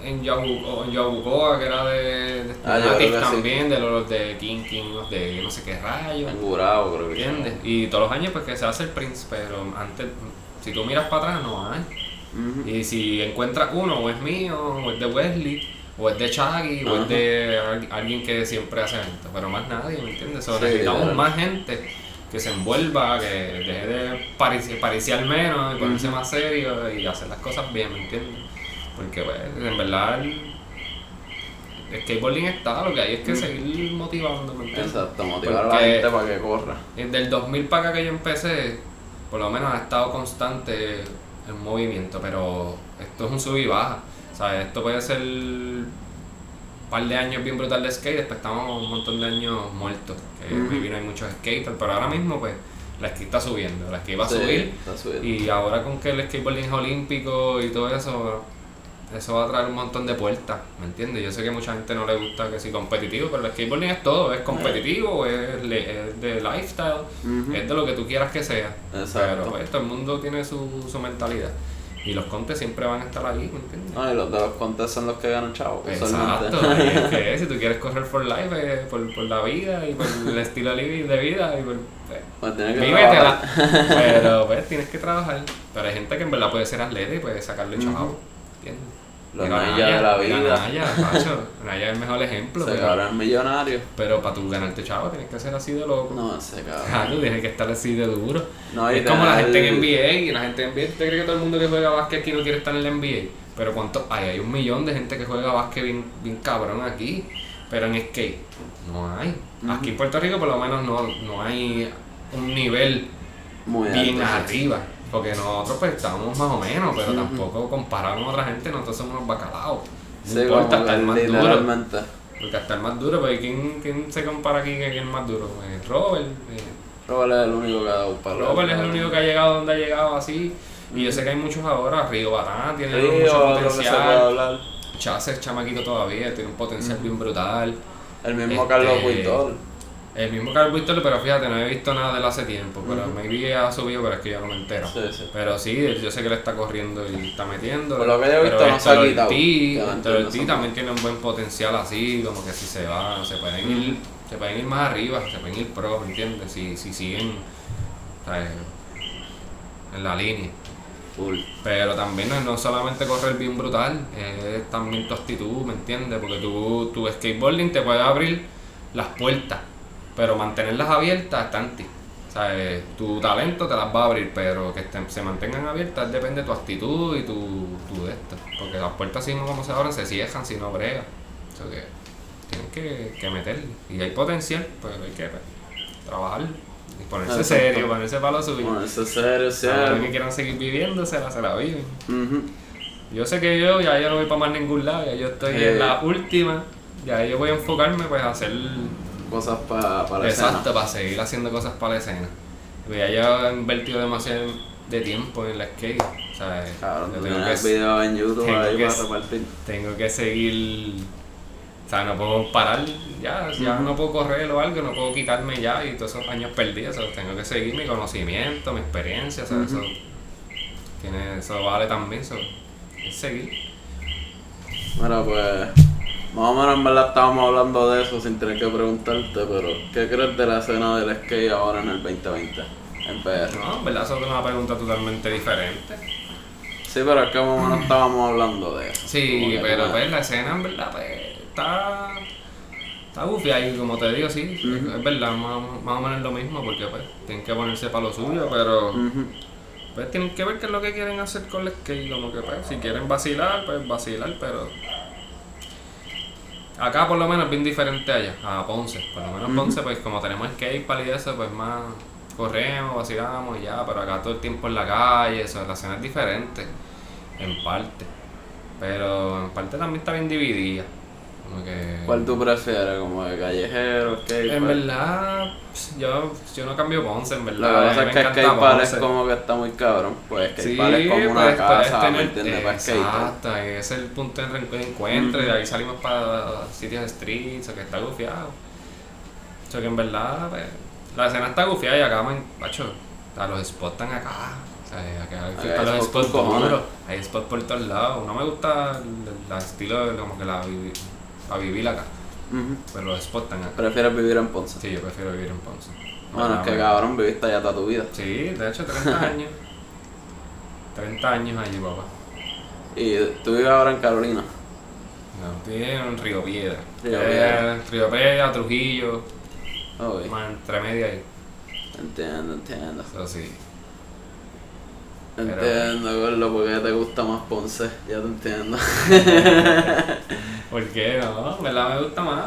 en, Yabu, en Yabucoa, que era de, de Ah, sí. también, de los de King King, los de no sé qué rayos. En Gurabo, creo que ¿Entiendes? Y todos los años pues que se hace el Prince, pero antes, si tú miras para atrás, no hay. Y si encuentras uno, o es mío, o es de Wesley, o es de Chaggy, o es de al- alguien que siempre hace eventos, pero más nadie, ¿me entiendes? So, Sí, necesitamos claro. más gente que se envuelva, que deje de pari- pariciar menos y ponerse más serio y hacer las cosas bien, ¿me entiendes? Porque pues, en verdad el, skateboarding está, lo que hay es que seguir motivando, ¿me entiendes? Exacto, motivar a la gente para que corra. Desde el 2000 para acá que yo empecé, por lo menos ha estado constante el movimiento, pero esto es un sub y baja. ¿sabes? Esto puede ser un par de años bien brutal de skate, después estamos un montón de años muertos, que maybe no hay muchos skaters, pero ahora mismo pues la skate está subiendo, la skate va a Sí, subir está subiendo. y ahora con que el skateboarding es olímpico y todo eso, eso va a traer un montón de puertas, ¿me entiendes? Yo sé que mucha gente no le gusta que sea competitivo, pero el skateboarding es todo, es competitivo, es, es de lifestyle, es de lo que tú quieras que sea. Exacto. Pero pues todo el mundo tiene su, su mentalidad. Y los contes siempre van a estar ahí, ¿me entiendes? No, y los de los contes son los que ganan chavos. Exacto, usualmente. y es que si tú quieres correr por life, eh, por, por la vida y por el estilo de vida y por, pues, Pues tienes que Vívetela. trabajar. Pero pues tienes que trabajar. Pero hay gente que en verdad puede ser atleta y puede sacarle chavo. ¿Entiendes? Mira, Naya de la vida. Naya, macho. Naya es el mejor ejemplo. Se Pero, millonario. pero para tú ganarte chavo tienes que ser así de loco. No, ese cabrón. Claro, tienes que estar así de duro. No, es como la gente en NBA y la gente en NBA, ¿te crees que todo el mundo que juega básquet aquí no quiere estar en la NBA? Pero cuánto hay, hay un millón de gente que juega básquet bien, bien cabrón aquí, pero en skate no hay. Aquí en Puerto Rico por lo menos no, no hay un nivel Muy bien alto, sí. Porque nosotros pues estamos más o menos, pero tampoco comparado con otra gente, nosotros somos unos bacalaos. No Sí, importa estar más duro. Porque el más duro, porque ¿quién, quién se compara aquí que quién es más duro? Eh, Robert. eh, Robert es el único que ha dado un palo. Robert es el único que ha llegado donde ha llegado así. Y yo sé que hay muchos ahora. Río Batán tiene Sí, mucho potencial. Chase es chamaquito todavía, tiene un potencial bien brutal. El mismo Este, Carlos Huitol. El mismo Carl Víctor, pero fíjate, no he visto nada de él hace tiempo. Pero Ujú. maybe ha subido, pero es que yo no me entero. Sí, sí. Pero sí, yo sé que él está corriendo y está metiendo. Por lo que yo he visto, pero no se ha quitado. Eso. también tiene un buen potencial así, como que si se va, se pueden ir, se pueden ir más arriba, se pueden ir pro, ¿me entiendes? Si, si siguen ¿sabes? en la línea. Pero también no no solamente correr bien brutal, es también tu actitud, ¿me entiendes? Porque tu, tu skateboarding te puede abrir las puertas, pero mantenerlas abiertas está en ti. ¿Sabes? Tu talento te las va a abrir, pero que se mantengan abiertas depende de tu actitud y tu, tu de esto. Porque las puertas, así como se abren, se cierran si no bregas. O sea que tienes que, que meterle. Y hay potencial, pero hay que pues, trabajar y ponerse Exacto. serio, ponerse para lo suyo. Eso es serio, Ahora que serio. quieran seguir viviendo, se la, se la viven. Ujú. Yo sé que yo ya yo no voy para más ningún lado, ya yo estoy Eh. en la última, ya yo voy a enfocarme pues a hacer Cosas pa- para la exacto, escena. para seguir haciendo cosas para la escena. Pues ya yo he invertido demasiado de tiempo en la skate, ¿sabes? Yo tú tengo, que, videos en YouTube tengo ahí que- para repartir. tengo que seguir, o sea, no puedo parar ya, ya no puedo correr o algo, no puedo quitarme ya y todos esos años perdidos, tengo que seguir mi conocimiento, mi experiencia, o sea, Ujú. eso, tiene, eso vale también, eso, es seguir. Mira, pues. Más o menos en verdad estábamos hablando de eso sin tener que preguntarte, pero ¿qué crees de la escena del skate ahora en el 2020? En PR. No, en verdad, eso es una pregunta totalmente diferente. Sí, pero es que más o menos estábamos hablando de eso. Sí, pero pues la escena en verdad pues está está bufia y como te digo, sí, es verdad, más, más o menos lo mismo porque pues tienen que ponerse para lo suyo, pero Ujú. pues tienen que ver qué es lo que quieren hacer con el skate, como que pues si quieren vacilar, pues vacilar, pero acá por lo menos es bien diferente allá, a Ponce, por lo menos. Ponce pues como tenemos skate y eso, pues más corremos, vacilamos y ya, pero acá todo el tiempo en la calle, eso, la escena es diferente, en parte. Pero en parte también está bien dividida. Como que. ¿Cuál tú prefieres? ¿Como de callejero, skate En park? verdad, yo, yo no cambio Ponce, en Lo que verdad. pasa a es me que encanta skate park es como que está muy cabrón. Pues skate Sí, es como una pues, casa, ¿me entiendes? Para skate. Exacto, es el punto de encuentro, encuentro y de ahí salimos para sitios de streets, o que está gufiado. O sea que en verdad, pues, la escena está gufiada y acá, man, macho, sea, los spots están acá, O sea, acá hay spots por todos lados. No me gusta el, el estilo de como que la, la vivir acá. Pero los spots están acá. Prefieres vivir en Ponce. Sí, yo prefiero vivir en Ponce. Bueno, es que cabrón, viviste allá toda tu vida. Sí, de hecho, 30 años. 30 años allí, papá. Y tú vives ahora en Carolina. No, estoy en Río Piedra. Río Eh, Piedra. Río Piedra, Trujillo, Ok. más entre media ahí. Entiendo, entiendo. Eso sí. Entiendo, Gordo, porque te gusta más Ponce. Ya te entiendo. ¿Por qué no? Verdad me gusta más.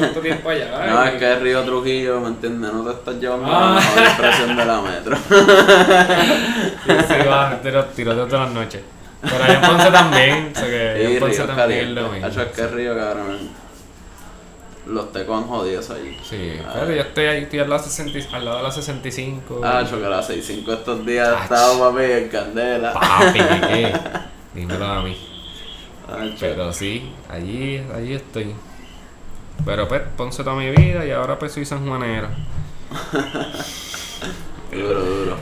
tanto tiempo allá. No, es que es Río Trujillo, ¿me entiendes? No te estás llevando Ah. la expresión de la metro. Sí, va, tiro, tiroteos todas las noches. Pero allá en Ponce también. O sea que Y en Ponce también es caliente. lo mismo. Hacho, es que Río, cabrón. Los tecos han jodidos allí. Sí, pero yo estoy ahí, estoy al lado, 60 al lado de la 65. Ah, que la 6-5 estos días he estado, papi, en candela. Papi, ¿qué? Dímelo a mí. Pero sí, allí, allí estoy. Pero pues, Ponce toda mi vida y ahora pues soy sanjuanero. Duro, duro.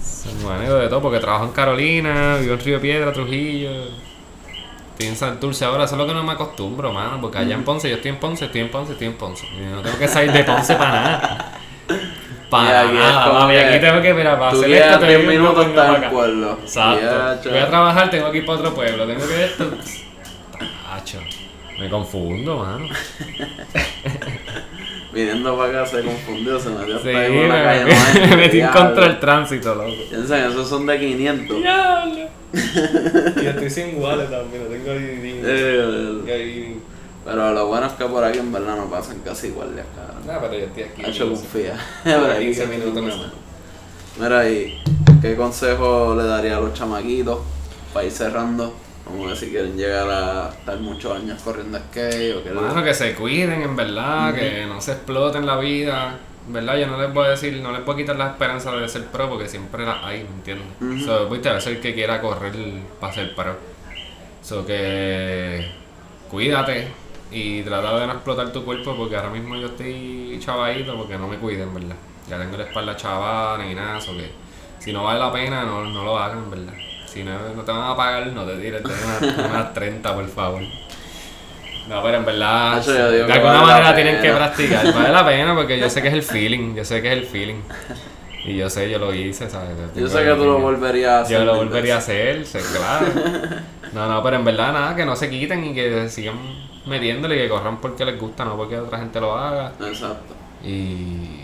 Sanjuanero de todo, porque trabajo en Carolina, vivo en Río Piedra, Trujillo. Estoy en Santurce ahora, eso es lo que no me acostumbro, mano, porque allá en Ponce, yo estoy en Ponce, estoy en Ponce, estoy en Ponce. Y no tengo que salir de Ponce para nada. Para Y aquí nada, tengo que, mira, para hacer esto, 10 tengo que minutos para acá. pueblo. Exacto. Voy a trabajar, tengo que ir para otro pueblo, tengo que esto. Tacho, me confundo, mano. Viniendo para acá se confundió, se metió hasta Sí, ahí por la me, calle. me- no me metí contra del tránsito, loco. Piensan, esos son de 500. Diablo. Y estoy sin wallet también, lo tengo ahí. Eh, ahí. Pero lo bueno es que por aquí en verdad no pasan casi iguales, cabrón. Nah, pero yo estoy aquí. Ha hecho no sé. confía. Por Por aquí 15 que minutos no más. Mira, y qué consejo le daría a los chamaquitos para ir cerrando? Como que si quieren llegar a estar muchos años corriendo skate o que Mano, que se cuiden, en verdad, que no se exploten la vida. En verdad, yo no les voy a decir, no les voy a quitar la esperanza de ser pro porque siempre la hay, ¿me entiendes? Ujú. So, viste, a veces el que quiera correr para ser pro. So que cuídate y trata de no explotar tu cuerpo porque ahora mismo yo estoy chavadito porque no me cuiden, ¿verdad? Ya tengo la espalda chavada ni nada, so que si no vale la pena, no, no lo hagan, ¿verdad? Si no, no te van a pagar, no te tires unas unas 30, por favor. No, pero en verdad, Eso yo digo de que alguna vale manera tienen que practicar. Vale la pena porque yo sé que es el feeling, yo sé que es el feeling. Y yo sé, yo lo hice, ¿sabes? Yo sé que tú lo volverías a hacer. Yo lo volvería a hacer, sé, claro. No, no, pero en verdad nada, que no se quiten y que sigan metiéndole y que corran porque les gusta, no porque otra gente lo haga. Exacto. Y.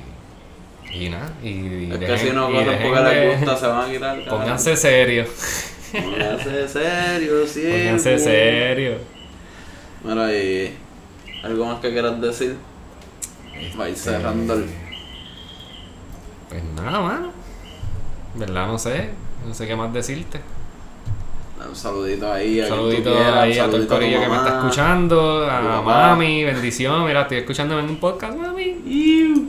Y nada, y. Es que dejen- si no corren porque les gusta, se van a quitar. Pónganse serios. Pónganse serio, siempre. Pónganse serios. Mira, y algo más que quieras decir. Va a ir Este, cerrando el. Pues nada, mano. ¿Verdad? No sé. No sé qué más decirte. Un saludito ahí. Un saludito quieras, ahí un a todo el saludito corillo que me está escuchando, a mami, bendición. Mira, estoy escuchándome en un podcast, mami.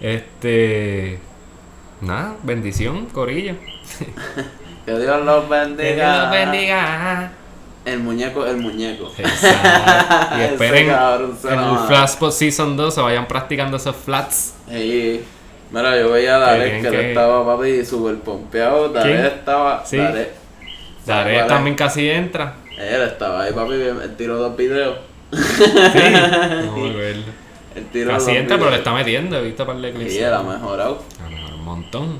Este. Nada, bendición, corillo. Que Dios los bendiga. Que Dios los bendiga. El muñeco, el muñeco. Exacto. Y esperen cabrón en el. Flash Season 2 se vayan practicando esos flats. Sí. Mira, yo veía a Darek que, él que- estaba papi super pompeado. Darek estaba. Sí. Darek. También casi entra. Él estaba ahí, papi. Él tiró dos videos. Sí. No me acuerdo. Él tiró Casi dos entra, pero le está metiendo. He visto para el clips. Sí, él ha mejorado. A lo mejor un montón.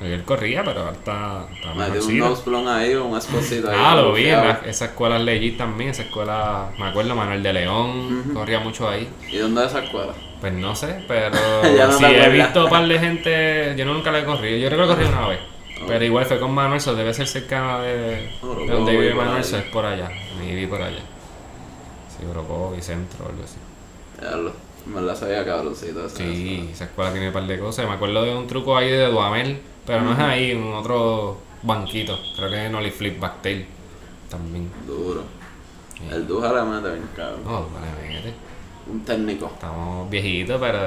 Él corría, pero ahora está, está Metió un mejorcito. nose plon ahí, un esposito ahí. Ah, lo vi, en la- esa escuela leí también, esa escuela, me acuerdo, Manuel de León, corría mucho ahí. ¿Y dónde es esa escuela? Pues no sé, pero no sí he visto un par de gente, yo nunca la he corrido, yo creo que corrí una vez. Pero igual fue con Manuel, eso debe ser cerca de, Oh, de donde vive Manuel, eso es por allá, me viví por allá. Sí, Orocovi, centro, algo así. Ya lo, me la sabía cabroncito esa. Sí, esa escuela tiene un par de cosas. Me acuerdo de un truco ahí de Duamel, pero no es ahí, en otro banquito. Creo que es en Ollie Flip Backtail también. Duro. Sí. El Duja le mete bien cabrón. No, vale, mete. Un técnico. Estamos viejitos, pero.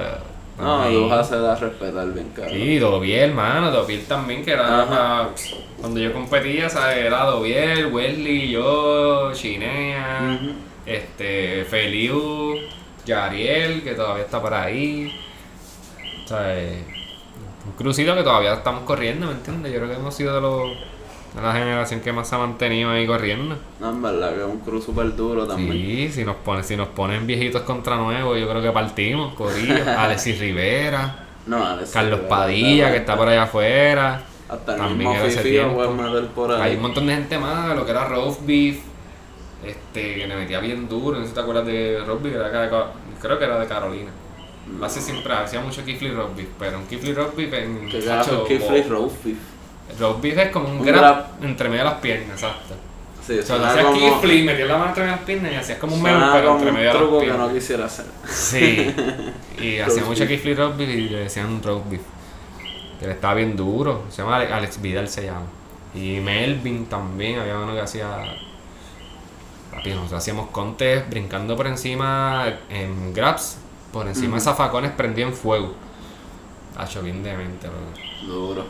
No, ahí. Duja se da a respetar bien cabrón. Sí, Dobiel, hermano, Dobiel también, que era cuando yo competía, ¿sabes? Era Dobiel, Wesley, yo, Chinea, Ujú. este, Feliu, Yariel, que todavía está por ahí. ¿Sabes? Un crucito que todavía estamos corriendo, ¿me entiendes? Yo creo que hemos sido de los de la generación que más se ha mantenido ahí corriendo. No, en verdad que es un cruz súper duro también. Sí, si nos ponen, si nos ponen viejitos contra nuevos, yo creo que partimos, Corillo, Alexis Rivera, No, Carlos Rivera, Padilla, que está por allá afuera. Hasta el también mismo Fifi meter por ahí. Hay un montón de gente más, lo que era roast beef, este, que le metía bien duro, no sé si te acuerdas de roast beef, era creo que era de Carolina. Lo hace siempre, hacía mucho kifli roast beef, pero un kifli roast beef en carajo, Kifli roast beef. roast beef es como un, Un grab, grab. entre medio de las piernas, exacto. Sí, O sea, hacías kifli, metías la mano entre medio de las piernas y hacías como un meme, pero entre un medio de las truco que piernas. no quisiera hacer. Sí, y hacía mucho kifli roast beef y le decían roast beef. Que le estaba bien duro, se llama Ale- Alex Vidal se llama. Y Melvin también, había uno que hacía. Papi, nosotros hacíamos contes brincando por encima en grabs, por encima de zafacones prendido en fuego. Hacho bien demente, bro. Duro.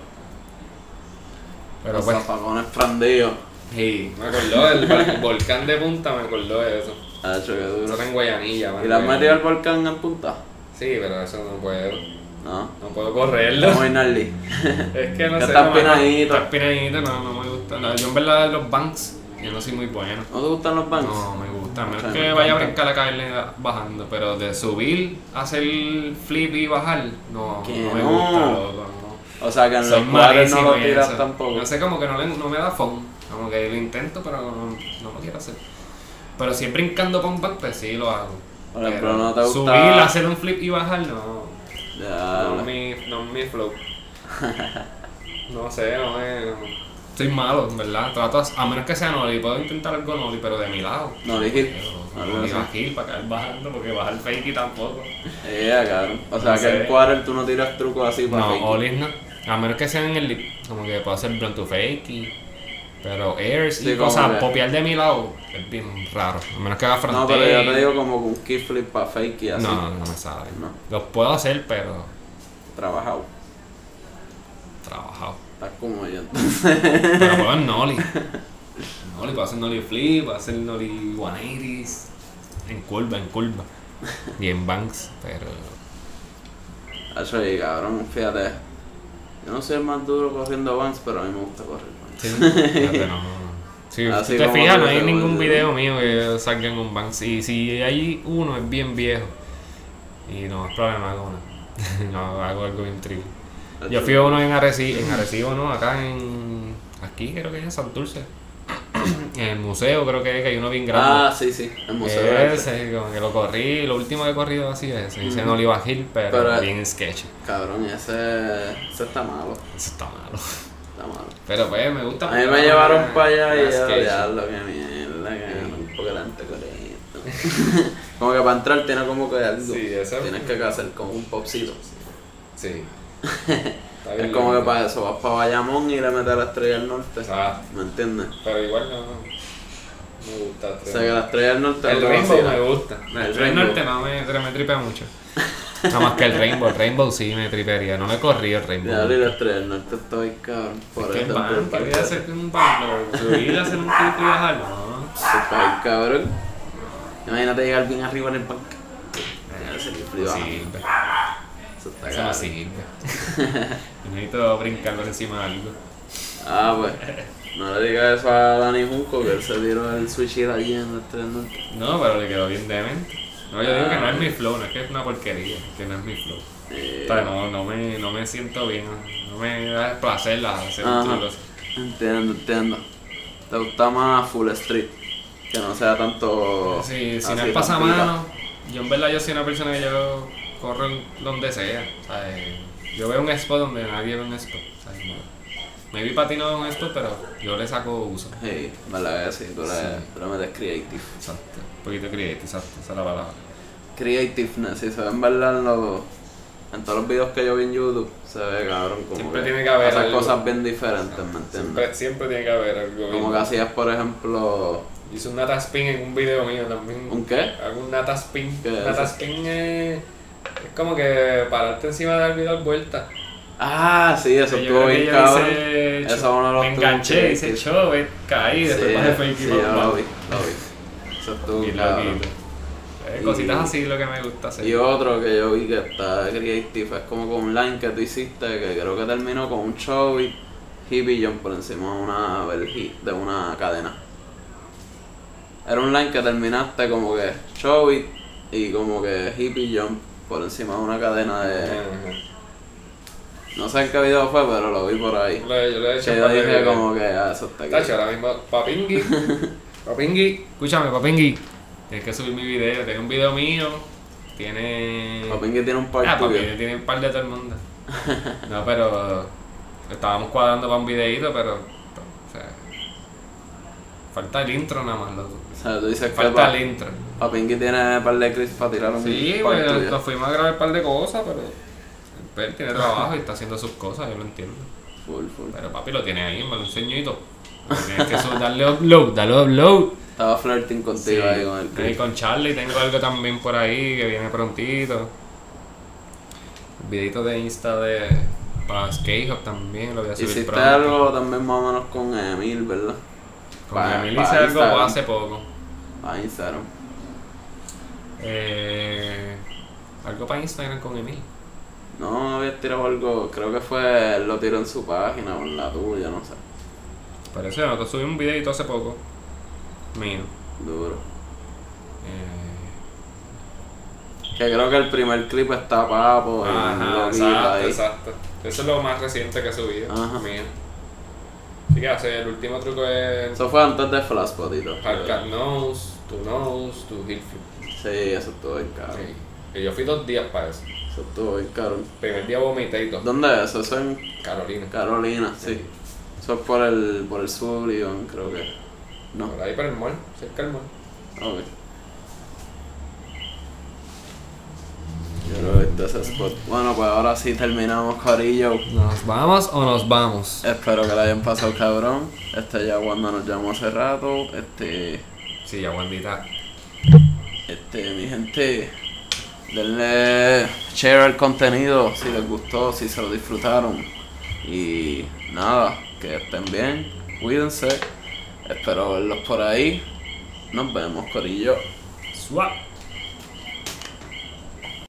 Pero Los pues. zafacones prendidos. Sí, me acordó del vol- volcán de punta, me acordó de eso. Ha hecho que Eso duro. está en Guayanilla, man, ¿Y la has metido al volcán en punta? Sí, pero eso no puedo. No. No puedo correrlo. Muy gnarly. Es que no Que sé. está empinadito. Está empinadito, no, no me gusta. No, yo en verdad los banks, yo no soy muy bueno. ¿No te gustan los banks? No, me gusta. A menos O sea, que me vaya a brincar a caerle bajando. Pero de subir, hacer flip y bajar, no, no me gusta, loco, no. O sea que en Soy los cuadros no lo tiras eso. tampoco. No sé, como que no, le- no me da fun. Como que lo intento, pero no, no lo quiero hacer. Pero si es brincando con bank, pues sí lo hago. Pero ¿no te gusta- Subir, hacer un flip y bajar, no. Ya, No la- es mi, no es mi flow. no sé, no es. Soy malo, en verdad. Trato, a menos que sea Noli, puedo intentar algo Noli, pero de mi lado. No dije. Pero Algo no iba aquí para caer bajando, porque bajar fakey tampoco. Cabrón. O sea No que en cuadro tú no tiras trucos así para No, fake. Olis no. A menos que sea en el como que puedo hacer blunt to fakey. Pero airs Sí, y cosas, que- popear de mi lado es bien raro. A menos que haga front No, pero yo te digo como un kickflip para fake y así. No, no, no me sale. No. Los puedo hacer, pero Trabajado. trabajado. Estás como yo. Pero en Nolly. Nolly, puedo hacer Nolly Flip, puedo hacer Nolly 180s. En curva, en curva. Y en banks, pero. Eso ahí, cabrón, fíjate. Yo no soy el más duro corriendo banks, pero a mí me gusta correr banks. Sí, fíjate, no. Si Así tú te fijas, no hay ningún video mío que salga en un banks. Y si hay uno, es bien viejo. Y no es problema con uno. no, hago algo bien tricky. Yo fui a uno en Arecibo, en Arecibo, ¿no? Acá en. Aquí creo que es en Santurce. en el museo creo que, es, que hay uno bien grande. Ah, sí, sí, el museo. Ese, como que lo corrí, lo último que he corrido así es ese. Hice en Oliva Hill, pero, Pero- bien sketchy. Cabrón, ese, ese está malo. Eso está malo. Está malo. Pero pues me gusta. A mí me llevaron para allá y yo, diablo, que mierda, que la gente con esto. como que para entrar tiene como que algo. Sí, eso. Tienes que hacer como un popcito. Sí. Es como que para eso vas para Bayamón y le metes a la estrella del norte. Ah, ¿Me entiendes? pero igual no. Me gusta. O sea que la estrella del norte El no Rainbow me gusta. El El, Rainbow. norte no me, me tripea mucho. Nada más que el Rainbow. El Rainbow sí me tripearía. No me corrí el Rainbow. Ya, la estrella del norte estoy cabrón. Por Es que ¿qué voy a hacer un Subir, hacer un y bajar. No. Super cabrón. Imagínate llegar bien arriba en el parque. Eh, Eso está Eso no sirve. Necesito brincar por encima de algo. Ah, pues. No le digas eso a Dani Junco, que él se tiró el switch allí en el tren. No, pero le quedó bien demente. No, yo digo que no Ah. es mi flow, no es que es una porquería, que no es mi flow. Eh, O sea, no, no, me, no me siento bien, no me da placer la- hacer. Entiendo, entiendo. ¿Te gusta más Full Street? Que no sea tanto. Sí, si no es pasamano, yo en verdad yo soy una persona que yo corro en donde sea. O sea, eh, yo veo un spot donde nadie ve un spot. O sea, no- maybe patino en spot, pero yo le saco uso. Sí, verdad que sí, tú le, Sí. tú metes creative. Exacto. Un poquito creative, exacto, esa es la palabra. Creativeness, si se ve en verdad en, los, en todos los videos que yo vi en YouTube, se ve cabrón como Siempre tiene que haber hacer algo. cosas bien diferentes, ¿me entiendes? Siempre, siempre tiene que haber algo. Como que hacías, por ejemplo, Hice un nata spin en un video mío también. ¿un qué? Hago un nata spin. ¿Qué es Nata eso? spin es, es como que pararte encima de dar dar vuelta. Ah, sí, eso estuvo bien cabrón. hice Eso cho- uno de los Me enganché, hice chove, caí, después sí, bajé fake sí, y yo lo vi, lo vi. Eso estuvo Y cabrón. Eh, Y- cositas así es lo que me gusta hacer. Y otro que yo vi que está creative es como con un line que tú hiciste que creo que terminó con un show y hippie jump por encima de una, de una cadena. Era un line que terminaste como que show y como que hippie jump por encima de una cadena de... No sé en qué video fue, pero lo vi por ahí. Yo le- yo le he hecho Que yo de dije como que ah, eso está aquí. Tacho, ahora mismo, Papingui. Papingui, escúchame, Papingui. Tienes que subir mi video. Tiene un video mío. Tiene. Papingui tiene un par Ah, tuyo. papi, tiene un par de todo el mundo. No, pero. Estábamos cuadrando para un videito, pero. O sea. Falta el intro nada más, loco. O sea, tú dices que Falta pa- el intro. Papingui tiene un par de clips para tirar un Sí, par tuyo. nos fuimos a grabar un par de cosas, pero. Él tiene trabajo y está haciendo sus cosas, yo lo entiendo. Full, full. Pero papi lo tiene ahí, me lo enseño y todo. Tienes que darle upload, darle upload. Estaba flirting contigo Sí, ahí con el ahí clip. con Charlie tengo algo también por ahí que viene prontito. El videito de Insta de para Skatehop también lo voy a subir Hiciste pronto. algo también más o menos con Emil, ¿verdad? Con pa- Emil hice algo Instagram. hace poco. A Instagram. Eh, algo para Instagram con Emil. No, había tirado algo, creo que fue, lo tiró en su página o en la tuya, no sé. Parece que nosotros subí un videito hace poco. Mío. Duro. Eh, Que creo que el primer clip está papo ajá, exacto, ahí. exacto. Eso es lo más reciente que he subido. Ajá. Mío. Así que hace el último truco es Eso fue antes de Flashpotito. Hardcat Nose, Tu Nose, Tu Hillfield. Sí, eso estuvo bien caro. Sí. Y yo fui dos días para eso. Eso estuvo bien caro. Primer día vomité y todo. ¿Dónde es eso? Eso en Carolina. Carolina, sí. Eso es por el, por el sur, Iván, creo que. No. Por ahí para el mall, cerca del mall. Ok. Yo creo que este es ese spot. Bueno, pues ahora sí terminamos, Corillo. ¿Nos vamos o nos vamos? Espero que la hayan pasado cabrón. Este ya cuando nos llamó hace rato. Este. Sí, ya Wandita. Este, mi gente. Denle share al contenido si les gustó, si se lo disfrutaron. Y nada, que estén bien, cuídense. Espero verlos por ahí. Nos vemos, Corillo. Swap.